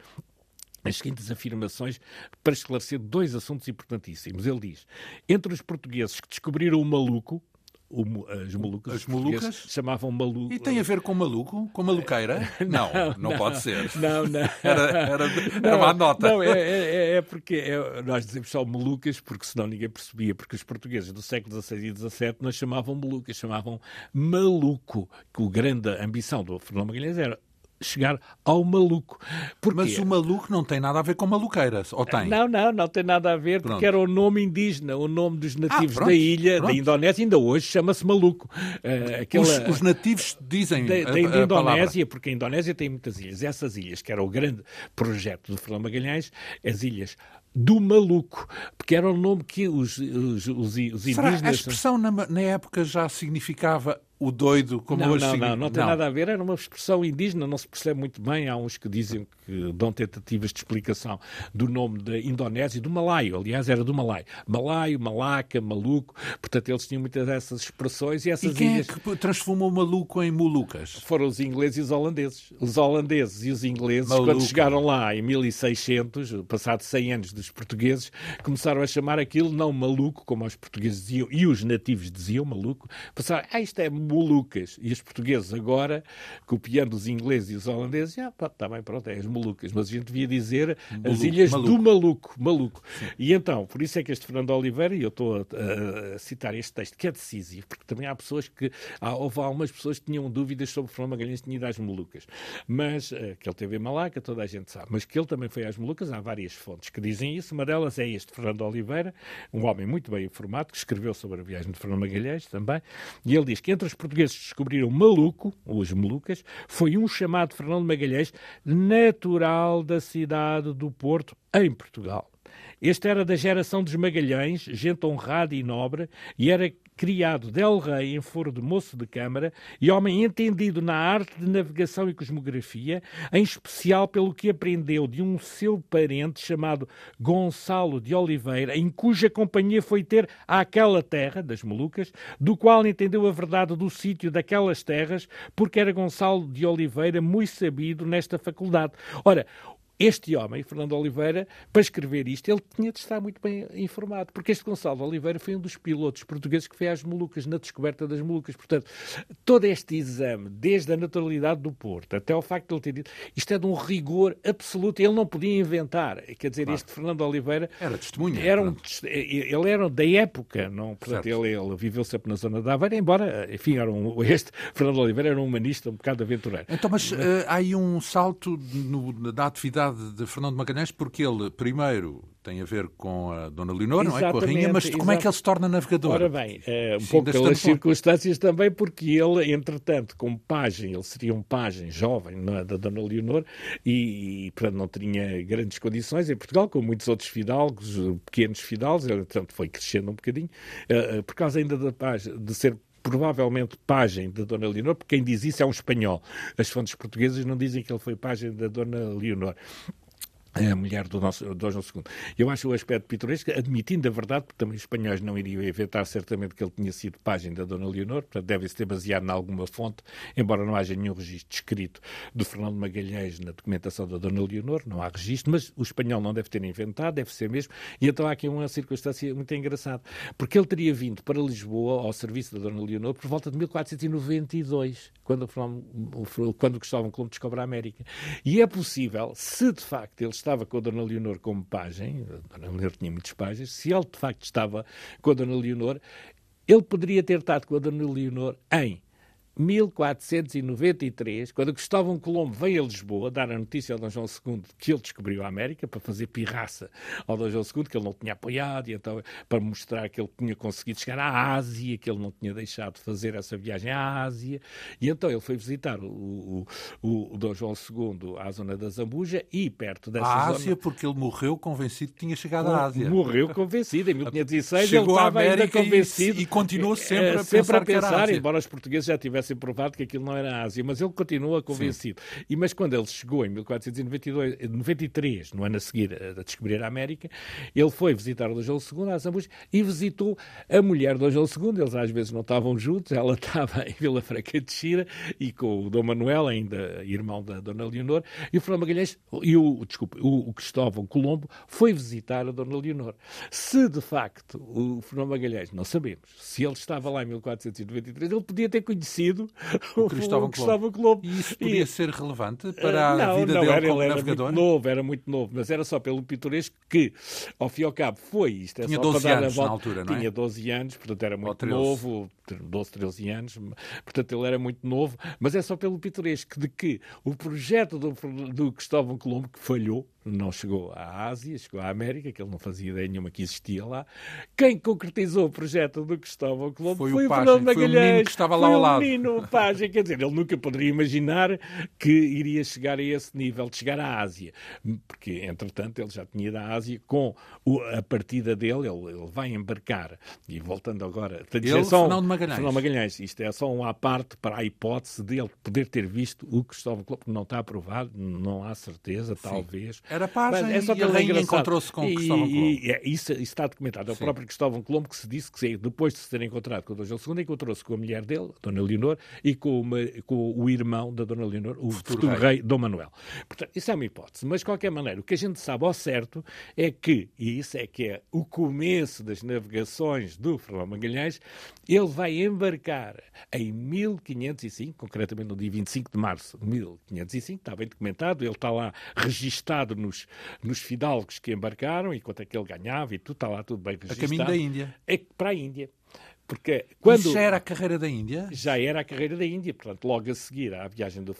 as seguintes afirmações para esclarecer dois assuntos importantíssimos. Ele diz: entre os portugueses que descobriram o maluco, o, as malucas, as malucas chamavam maluco. E tem a ver com maluco? Com maluqueira? Não, não, não, pode ser. Não, não. Era, era, era uma nota. Não, é, é, é, é porque é, nós dizemos só malucas, porque senão ninguém percebia, porque os portugueses do século XVI e XVII não chamavam malucas, chamavam maluco, que a grande ambição do Fernando Magalhães era chegar ao maluco. Porquê? Mas o maluco não tem nada a ver com maluqueira, ou tem? Não, não, não tem nada a ver, pronto. porque era o nome indígena, o nome dos nativos ah, da ilha, pronto. da Indonésia, ainda hoje chama-se maluco. Uh, aquela, os, os, nativos dizem da, a, da, da Indonésia, porque a Indonésia tem muitas ilhas. Essas ilhas, que era o grande projeto do Fernando Magalhães, as ilhas do maluco, porque era o nome que os, os, os, os indígenas... Será a expressão na, na época já significava o doido, como não, hoje não, não, não tem não. nada a ver, era uma expressão indígena, não se percebe muito bem. Há uns que dizem que dão tentativas de explicação do nome da Indonésia, do Malaio, aliás, era do Malaio. Malaio, Malaca, Maluco, portanto, eles tinham muitas dessas expressões e essas e quem é ilhas... é que transformou o Maluco em Molucas? Foram os ingleses e os holandeses. Os holandeses e os ingleses, Maluco. quando chegaram lá em 1600, passados 100 anos dos portugueses, começaram a chamar aquilo não Maluco, como os portugueses diziam, e os nativos diziam Maluco, passaram, ah, isto é Molucas. E os portugueses agora, copiando os ingleses e os holandeses, ah, pá, tá bem, pronto, é as Molucas. Mas a gente devia dizer Maluco, as ilhas maluco. do Maluco. Maluco. E então, por isso é que este Fernando Oliveira, e eu estou a, a, citar este texto, que é decisivo, porque também há pessoas que, há, houve algumas pessoas que tinham dúvidas sobre o Fernando Magalhães tinha ido às Molucas. Mas, uh, que ele teve em Malaca, toda a gente sabe. Mas que ele também foi às Molucas, há várias fontes que dizem isso. Uma delas é este Fernando Oliveira, um homem muito bem informado, que escreveu sobre a viagem de Fernando Magalhães também, e ele diz que entre os portugueses descobriram Maluco, os Molucas, foi um chamado Fernando Magalhães, natural da cidade do Porto, em Portugal. Este era da geração dos Magalhães, gente honrada e nobre, e era criado del Rey em foro de moço de câmara e homem entendido na arte de navegação e cosmografia, em especial pelo que aprendeu de um seu parente chamado Gonçalo de Oliveira, em cuja companhia foi ter àquela terra, das Molucas, do qual entendeu a verdade do sítio daquelas terras, porque era Gonçalo de Oliveira muito sabido nesta faculdade. Ora, este homem, Fernando Oliveira, para escrever isto, ele tinha de estar muito bem informado, porque este Gonçalo Oliveira foi um dos pilotos portugueses que foi às Molucas, na descoberta das Molucas. Portanto, todo este exame, desde a naturalidade do Porto até ao facto de ele ter dito, isto é de um rigor absoluto, ele não podia inventar. Quer dizer, claro. este Fernando Oliveira. Era testemunha. Era um, ele era da época, não? Portanto, ele, ele, viveu sempre na zona da Aveira, embora, enfim, era um, este Fernando Oliveira era um humanista um bocado aventureiro. Então, mas uh, há aí um salto no, da atividade de Fernando Magalhães, porque ele, primeiro, tem a ver com a Dona Leonor, não é? Com a Rainha, mas como é que ele se torna navegador? Ora bem, é, um Sim, pouco pelas circunstâncias também, porque ele, entretanto, como pajem, ele seria um pajem jovem é? da Dona Leonor e, e, portanto, não tinha grandes condições em Portugal, como muitos outros fidalgos, pequenos fidalgos, ele, portanto, foi crescendo um bocadinho, uh, por causa ainda da paz, de ser provavelmente pajem da Dona Leonor, porque quem diz isso é um espanhol. As fontes portuguesas não dizem que ele foi pajem da Dona Leonor a mulher do nosso do João II. Eu acho o aspecto pitoresco, admitindo a verdade, porque também os espanhóis não iriam inventar certamente que ele tinha sido página da Dona Leonor, portanto deve-se ter baseado em alguma fonte, embora não haja nenhum registro escrito do Fernando Magalhães na documentação da Dona Leonor, não há registro, mas o espanhol não deve ter inventado, deve ser mesmo, e então há aqui uma circunstância muito engraçada, porque ele teria vindo para Lisboa ao serviço da Dona Leonor por volta de 1492, quando o, quando Cristóvão Colombo descobre a América. E é possível, se de facto ele estava com a Dona Leonor como pajem, a Dona Leonor tinha muitos pagens, se ele de facto estava com a Dona Leonor, ele poderia ter estado com a Dona Leonor em 1493, quando Cristóvão Colombo veio a Lisboa dar a notícia ao Dom João II que ele descobriu a América para fazer pirraça ao Dom João II, que ele não tinha apoiado, e então para mostrar que ele tinha conseguido chegar à Ásia, que ele não tinha deixado de fazer essa viagem à Ásia, e então ele foi visitar o, o, o Dom João II à zona da Zambuja e perto dessa a Ásia, zona... porque ele morreu convencido que tinha chegado à Ásia. Morreu convencido, em 1516 ele estava ainda convencido. E, e continuou sempre a sempre pensar, a pensar embora os portugueses já tivessem tivessem provado que aquilo não era a Ásia, mas ele continua convencido. E, mas quando ele chegou em 1493, no ano a seguir a descobrir a América, ele foi visitar o Dom João II a Zambuja e visitou a mulher do Dom João II. Eles às vezes não estavam juntos, ela estava em Vila Franca de Xira e com o Dom Manuel, ainda irmão da Dona Leonor, e o Fernando Magalhães, e o, desculpe, o, o Cristóvão Colombo foi visitar a Dona Leonor. Se de facto o Fernando Magalhães, não sabemos, se ele estava lá em 1493, ele podia ter conhecido o Cristóvão, o Cristóvão Colombo. E isso podia e... ser relevante para a não, vida não, dele era, como ele navegador? Era muito novo, era muito novo, mas era só pelo pitoresco que, ao fim e ao cabo, foi isto. É Tinha 12 anos na altura, não é? Tinha 12 anos, portanto era muito novo, 12, 13 anos, portanto ele era muito novo, mas é só pelo pitoresco de que o projeto do, do Cristóvão Colombo, que falhou, não chegou à Ásia, chegou à América, que ele não fazia ideia nenhuma que existia lá. Quem concretizou o projeto do Cristóvão Colombo foi, foi o, Fernando Magalhães. Foi o menino que estava lá ao lado. o menino, o Pagem, quer dizer, ele nunca poderia imaginar que iria chegar a esse nível de chegar à Ásia, porque, entretanto, ele já tinha ido à Ásia com a partida dele, ele, ele vai embarcar, e voltando agora... Ele, só, Fernando Magalhães. Fernando Magalhães, isto é só um à parte para a hipótese dele poder ter visto o Cristóvão Colombo, não está aprovado, não há certeza, Sim. talvez era página é só e a rainha encontrou-se com e, Cristóvão Colombo. E, é, isso, isso, está documentado. É o próprio Cristóvão Colombo que se disse que depois de se ter encontrado com o Dom João II, encontrou-se com a mulher dele, Dona Leonor, e com, uma, com o irmão da Dona Leonor, o futuro, futuro rei. rei Dom Manuel. Portanto, isso é uma hipótese. Mas, de qualquer maneira, o que a gente sabe ao certo é que, e isso é que é o começo das navegações do Fernando Magalhães, ele vai embarcar em 1505, concretamente no dia 25 de março de 1505, está bem documentado, ele está lá registado no nos, nos fidalgos que embarcaram e quanto é que ele ganhava e tudo, está lá tudo bem registrado. A caminho da Índia. É para a Índia. Porque quando... Isso já era a carreira da Índia? Já era a carreira da Índia. Portanto, logo a seguir à viagem do,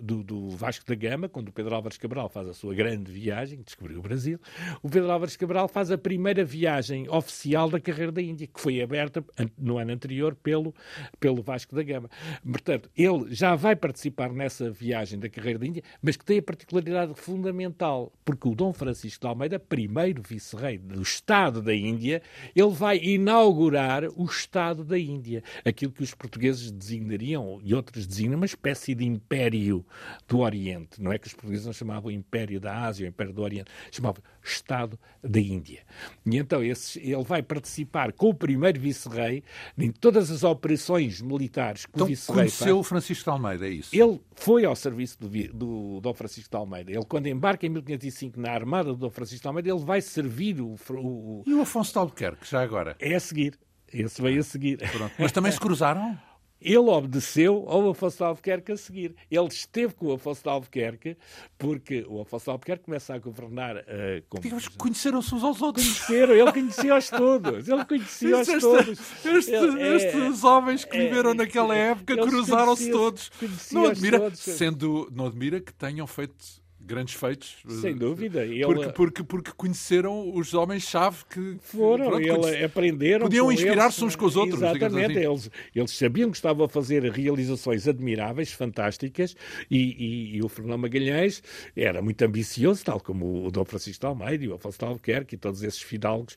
do, do, Vasco da Gama, quando o Pedro Álvares Cabral faz a sua grande viagem, descobriu o Brasil, o Pedro Álvares Cabral faz a primeira viagem oficial da carreira da Índia, que foi aberta no ano anterior pelo, pelo Vasco da Gama. Portanto, ele já vai participar nessa viagem da carreira da Índia, mas que tem a particularidade fundamental, porque o Dom Francisco de Almeida, primeiro vice-rei do Estado da Índia, ele vai inaugurar o Estado da Índia, aquilo que os portugueses designariam, e outros designam, uma espécie de império do Oriente. Não é que os portugueses não chamavam Império da Ásia, ou Império do Oriente, chamavam Estado da Índia. E então esse, ele vai participar com o primeiro vice-rei em todas as operações militares que então, o vice-rei conheceu o Francisco de Almeida, é isso? Ele foi ao serviço do, do Dom Francisco de Almeida. Ele, quando embarca em 1505 na armada do Dom Francisco de Almeida, ele vai servir o... o... E o Afonso de Albuquerque, já agora? É a seguir. Esse veio a seguir. Pronto. Mas também se cruzaram? Ele obedeceu ao Afonso de Albuquerque a seguir. Ele esteve com o Afonso de Albuquerque porque o Afonso de Albuquerque começa a governar uh, com... Digamos que conheceram-se uns aos outros. Conheceram, ele conhecia-os todos. Ele conhecia-os todos. Este, ele, é, estes homens que é, viveram naquela época cruzaram-se todos. Não admira, todos. Sendo, não admira que tenham feito grandes feitos. Sem dúvida. Ele... Porque, porque, porque conheceram os homens-chave que foram, pronto, ele, aprenderam. Podiam inspirar-se uns com os outros. Exatamente. Assim. Eles, eles sabiam que estavam a fazer realizações admiráveis, fantásticas, e, e, e, o Fernando Magalhães era muito ambicioso, tal como o Dom Francisco de Almeida e o Afonso de Albuquerque e todos esses fidalgos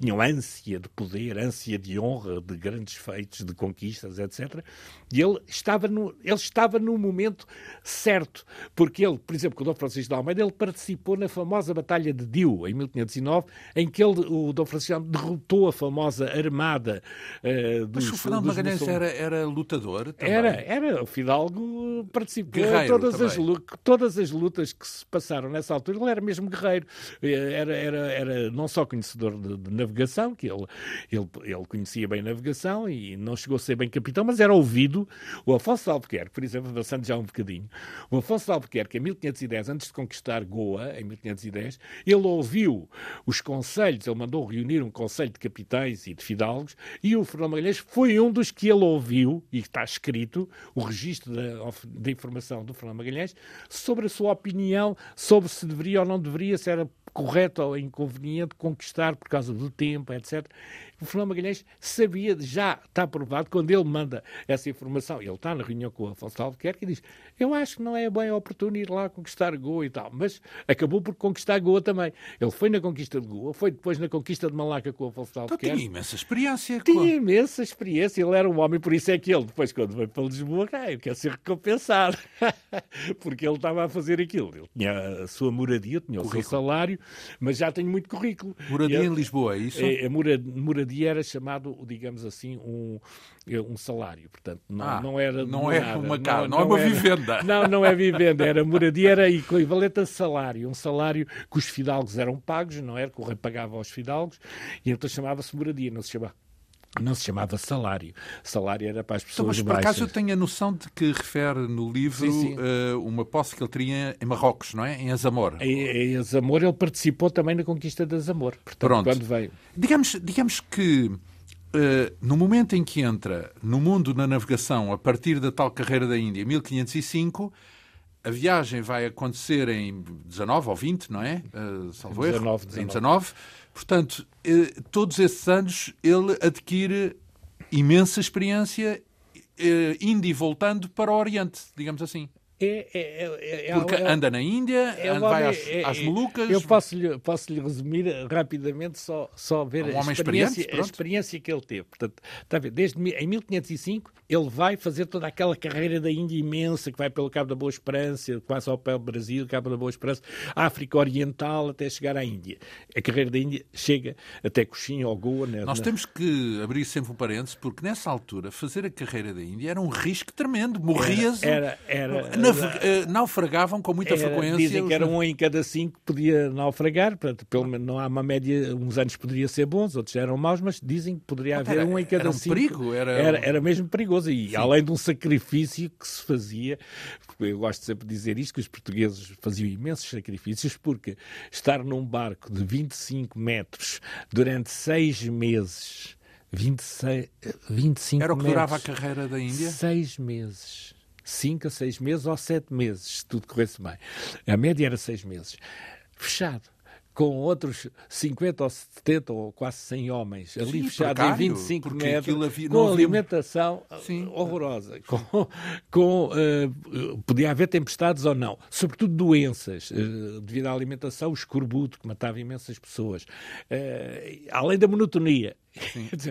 tinham ânsia de poder, ânsia de honra, de grandes feitos, de conquistas, etc. E ele estava no, ele estava no momento certo, porque ele, por exemplo, com o Dom Francisco de Almeida, ele participou na famosa Batalha de Diu, em 1509, em que ele, o Dom Francisco derrotou a famosa armada uh, dos Mas o Fernando Magalhães era, era lutador também? Era, era. O Fidalgo participou em todas as, todas as lutas que se passaram nessa altura. Ele era mesmo guerreiro. Eh, era, era, era não só conhecedor de, de navegação, que ele, ele, ele conhecia bem navegação e não chegou a ser bem capitão, mas era ouvido. O Afonso Albuquerque, por exemplo, avançando já um bocadinho, o Afonso Albuquerque, em 1510, antes de conquistar Goa, em 1510, ele ouviu os conselhos, ele mandou reunir um conselho de capitães e de fidalgos, e o Fernando Magalhães foi um dos que ele ouviu, e está escrito, o registro da, da informação do Fernando Magalhães, sobre a sua opinião sobre se deveria ou não deveria, se era correto ou inconveniente conquistar por causa do tempo, etc o Fernando Magalhães sabia, já está provado, quando ele manda essa informação, ele está na reunião com o Afonso Albuquerque e diz eu acho que não é bem oportuno ir lá conquistar Goa e tal, mas acabou por conquistar Goa também. Ele foi na conquista de Goa, foi depois na conquista de Malaca com o Afonso então Albuquerque. Tinha imensa experiência. Tinha imensa experiência, ele era um homem, por isso é que ele, depois quando veio para Lisboa, ah, quer ser recompensado, porque ele estava a fazer aquilo. Ele tinha a sua moradia, tinha currículo. o seu salário, mas já tem muito currículo. Moradia ele, em Lisboa, é isso? É, a moradia moradia era chamado, digamos assim, um, um salário. Portanto, não, ah, não era. Não é uma casa, não, não, é uma era, vivenda. Não, não é vivenda, era moradia, era equivalente a salário. Um salário que os fidalgos eram pagos, não era? Que o rei pagava aos fidalgos, e então chamava-se moradia, não se chamava não se chamava salário. Salário era para as pessoas então, mas, por acaso eu tenho a noção de que refere no livro sim, sim. Uh, uma posse que ele tinha em Marrocos, não é? Em Azamor. Em, em Azamor ele participou também na conquista de Azamor. Portanto, Pronto. quando veio. Digamos, digamos que uh, no momento em que entra no mundo da navegação, a partir da tal carreira da Índia, 1505, a viagem vai acontecer em 19 ou 20, não é? Uh, salvo 19, erro. 19. Em 19. Portanto, eh, todos esses anos ele adquire imensa experiência eh, indo e voltando para o Oriente, digamos assim. É, é, é, é Porque é anda na Índia, anda, vai às, às Molucas. Eu posso-lhe posso -lhe resumir rapidamente, só, só ver um a, experiência, a experiência que ele teve. Portanto, está a ver, desde, em 1505 ele vai fazer toda aquela carreira da Índia imensa, que vai pelo Cabo da Boa Esperança, quase ao pé do Brasil, Cabo da Boa Esperança, África Oriental, até chegar à Índia. A carreira da Índia chega até Coxim ou Goa. Né, Nós na... temos que abrir sempre um parênteses, porque nessa altura fazer a carreira da Índia era um risco tremendo. Morrias. Era, era, era, eh, naufragavam com muita era, frequência. Dizem que era um em cada cinco que podia naufragar, portanto, pelo menos não há uma média, uns anos poderia ser bons, outros eram maus, mas dizem que poderia haver era, um em cada era um cinco. Perigo, era... Era, era mesmo perigoso. E Sim. além de um sacrifício que se fazia, eu gosto sempre de dizer isto, que os portugueses faziam imensos sacrifícios, porque estar num barco de 25 metros durante seis meses 26, 25 Era o que durava a carreira da Índia? Seis meses. Cinco a seis meses ou sete meses, se tudo corresse bem. A média era seis meses. Fechado com outros 50 ou 70 ou quase 100 homens ali Sim, fechados precário, em 25 porque metros, havia- com havia- alimentação Sim. horrorosa, com, com, eh, podia haver tempestades ou não, sobretudo doenças, eh, devido à alimentação, o escorbuto que matava imensas pessoas, Eh, além da monotonia.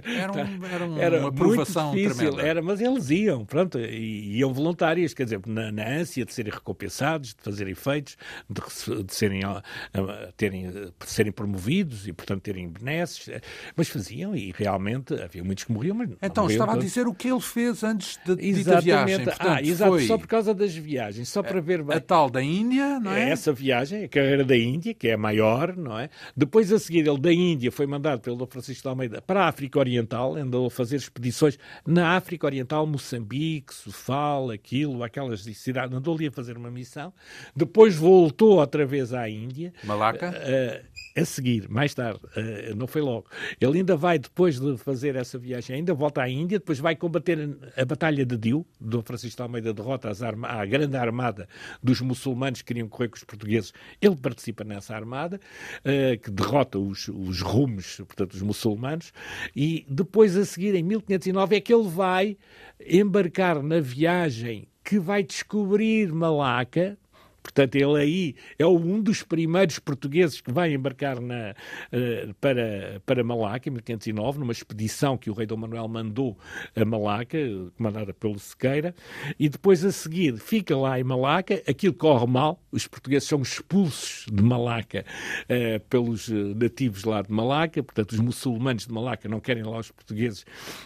Era, um- era um- era uma muito provação difícil, tremenda. era, mas eles iam, pronto, e iam voluntários, quer dizer, na, na ânsia de serem recompensados, de fazerem feitos, de, de serem, ah, ah, terem, ah, de serem promovidos e, portanto, terem benesses, eh, mas faziam e realmente havia muitos que morriam, mas Então, morriam estava a todos. dizer o que ele fez antes da dita viagem. Exatamente. Portanto, ah, exato, foi só por causa das viagens, só para ver bem. a tal da Índia, não é? Essa viagem, a carreira da Índia, que é a maior, não é? Depois, a seguir, ele da Índia foi mandado pelo Francisco de Almeida para a África Oriental, andou a fazer expedições na África Oriental, Moçambique, Sofala, aquilo, aquelas cidades, andou ali a fazer uma missão. Depois voltou outra vez à Índia. Malaca? Eh, a seguir, mais tarde, eh, não foi logo. Ele ainda vai, depois de fazer essa viagem, ainda volta à Índia, depois vai combater a Batalha de Diu, Dom Francisco Almeida derrota a grande armada dos muçulmanos que queriam correr com os portugueses. Ele participa nessa armada, eh, que derrota os, os rumos, portanto, os muçulmanos, e depois, a seguir, em 1509, é que ele vai embarcar na viagem que vai descobrir Malaca, Portanto, ele aí é um dos primeiros portugueses que vai embarcar na, eh, para, para Malaca, em 1509, numa expedição que o rei Dom Manuel mandou a Malaca, comandada pelo Sequeira, e depois a seguir fica lá em Malaca, aquilo corre mal, os portugueses são expulsos de Malaca eh, pelos eh, nativos lá de Malaca, portanto, os muçulmanos de Malaca não querem lá os portugueses,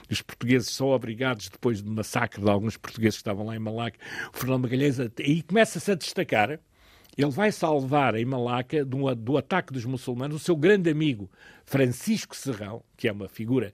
os portugueses são obrigados, depois do massacre de alguns portugueses que estavam lá em Malaca, o Fernando Magalhães, aí começa-se a destacar ele vai salvar em Malaca do, do ataque dos muçulmanos o seu grande amigo Francisco Serrão, que é uma figura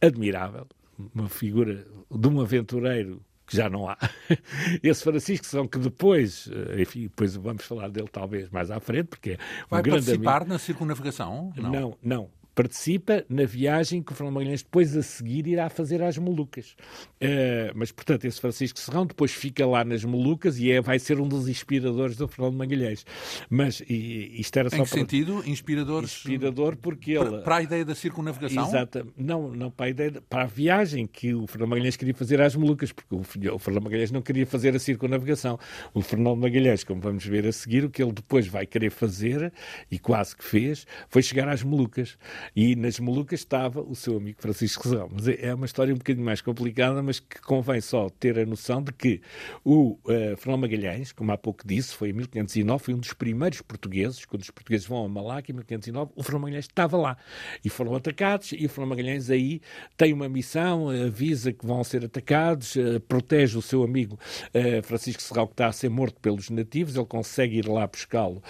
admirável, uma figura de um aventureiro que já não há. Esse Francisco Serrão que depois, eh, enfim, depois vamos falar dele talvez mais à frente, porque é um Vai grande amigo. participar na circunnavegação? Não, não. Participa na viagem que o Fernando Magalhães depois a seguir irá fazer às Molucas. Eh, mas, portanto, esse Francisco Serrão depois fica lá nas Molucas e é, vai ser um dos inspiradores do Fernando Magalhães. Mas e, isto era só Em que para... sentido? Inspiradores Inspirador porque ele... para, para a ideia da circunnavegação? Exato. Não, não para a ideia, de- para a viagem que o Fernando Magalhães queria fazer às Molucas, porque o, o Fernando Magalhães não queria fazer a circunnavegação. O Fernando Magalhães, como vamos ver a seguir, o que ele depois vai querer fazer, e quase que fez, foi chegar às Molucas. E nas Molucas estava o seu amigo Francisco Serrão. Mas é é uma história um bocadinho mais complicada, mas que convém só ter a noção de que o eh, Fernando Magalhães, como há pouco disse, foi em 1509, foi um dos primeiros portugueses, quando os portugueses vão a Malaca em 1509, o Fernando Magalhães estava lá. E foram atacados, e o Fernando Magalhães aí tem uma missão, avisa que vão ser atacados, eh, protege o seu amigo eh, Francisco Serrão, que está a ser morto pelos nativos, ele consegue ir lá buscá-lo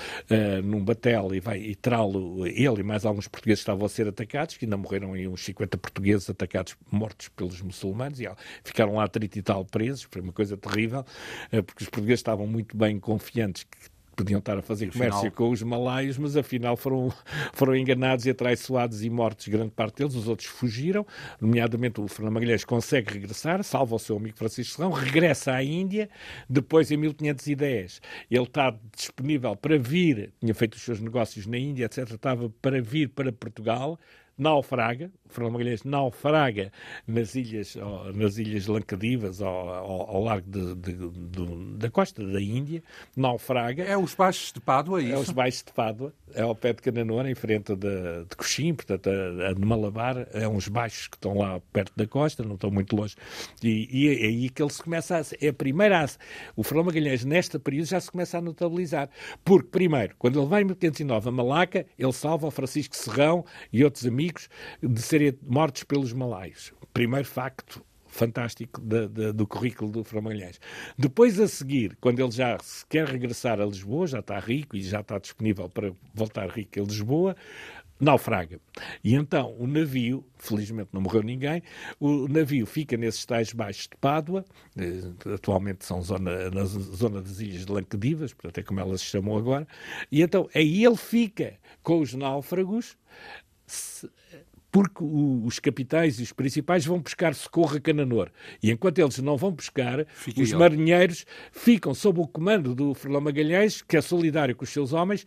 num batel e vai e trá-lo, ele e mais alguns portugueses que estavam a ser atacados, que ainda morreram aí uns 50 portugueses atacados, mortos pelos muçulmanos, e ficaram lá 30 e tal presos, foi uma coisa terrível, eh, porque os portugueses estavam muito bem confiantes que podiam estar a fazer comércio afinal- com os malaios, mas afinal foram, foram enganados e atraiçoados e mortos, grande parte deles. Os outros fugiram, nomeadamente o Fernando Magalhães consegue regressar, salva o seu amigo Francisco Serrão, regressa à Índia, depois em 1510 ele está disponível para vir, tinha feito os seus negócios na Índia, etc., estava para vir para Portugal, naufraga, Fernando Magalhães naufraga nas ilhas, nas ilhas Lancadivas, ao, ao, ao largo de- de- do- da costa da Índia, naufraga. É os baixos de Pádua, é É os isso? baixos de Pádua, é ao pé de Cananoa, em frente de, de Coxim, portanto, a, a de Malabar, é uns baixos que estão lá perto da costa, não estão muito longe. E, e é aí que ele se começa a. É a primeira. o Fernão Magalhães, nesta período, já se começa a notabilizar. Porque, primeiro, quando ele vai em 1509 a Malaca, ele salva o Francisco Serrão e outros amigos de serem mortos pelos malaios. Primeiro facto fantástico da- da- do currículo do Fernão Magalhães. Depois, a seguir, quando ele já se quer regressar a Lisboa, já está rico e já está disponível para voltar rico a Lisboa, naufraga. E então o navio, felizmente não morreu ninguém, o navio fica nesses tais baixos de Pádua, eh, atualmente são zona, na zona das Ilhas de Lancedivas, portanto é como elas se chamam agora, e então aí ele fica com os náufragos, se- porque o, os capitais e os principais vão buscar socorro a Cananor. E enquanto eles não vão buscar, Fique os marinheiros ficam sob o comando do Fernão Magalhães, que é solidário com os seus homens.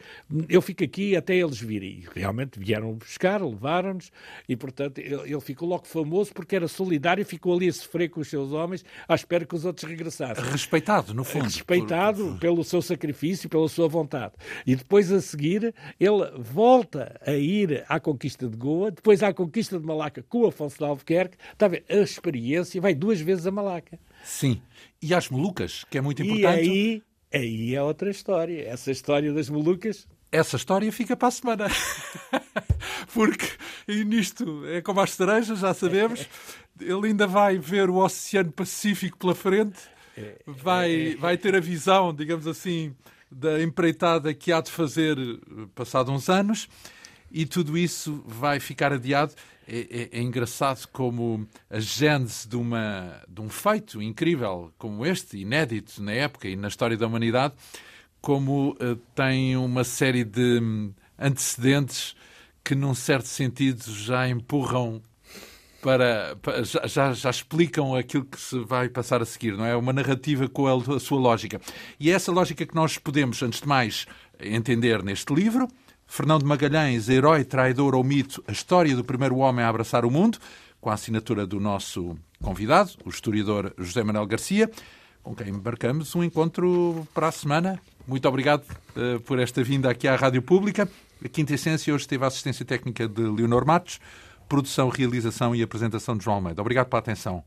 Eu fico aqui até eles virem. E realmente vieram buscar, levaram-nos, e portanto ele, ele, ficou logo famoso porque era solidário e ficou ali a sofrer com os seus homens à espera que os outros regressassem. Respeitado, no fundo. Respeitado por... pelo seu sacrifício, pela sua vontade. E depois a seguir ele volta a ir à conquista de Goa, depois à conquista de Malaca com o Afonso de Albuquerque. Está a ver? A experiência vai duas vezes a Malaca. Sim. E às Molucas, que é muito importante. E aí, aí é outra história. Essa história das Molucas essa história fica para a semana. Porque nisto é como as cerejas, já sabemos. Ele ainda vai ver o Oceano Pacífico pela frente, vai, vai ter a visão, digamos assim, da empreitada que há de fazer passado uns anos e tudo isso vai ficar adiado. É, é, é, engraçado como a gênese de, uma, de um feito incrível como este, inédito na época e na história da humanidade, como uh, tem uma série de hum, antecedentes que, num certo sentido, já empurram para, para já, já, explicam aquilo que se vai passar a seguir, não é? Uma narrativa com a, a sua lógica. E é essa lógica que nós podemos, antes de mais, entender neste livro. Fernando Magalhães, Herói, Traidor ou Mito, a história do primeiro homem a abraçar o mundo, com a assinatura do nosso convidado, o historiador José Manuel Garcia, com quem embarcamos um encontro para a semana. Muito obrigado uh, por esta vinda aqui à Rádio Pública. A Quinta Essência hoje teve a assistência técnica de Leonor Matos, produção, realização e apresentação de João Almeida. Obrigado pela atenção.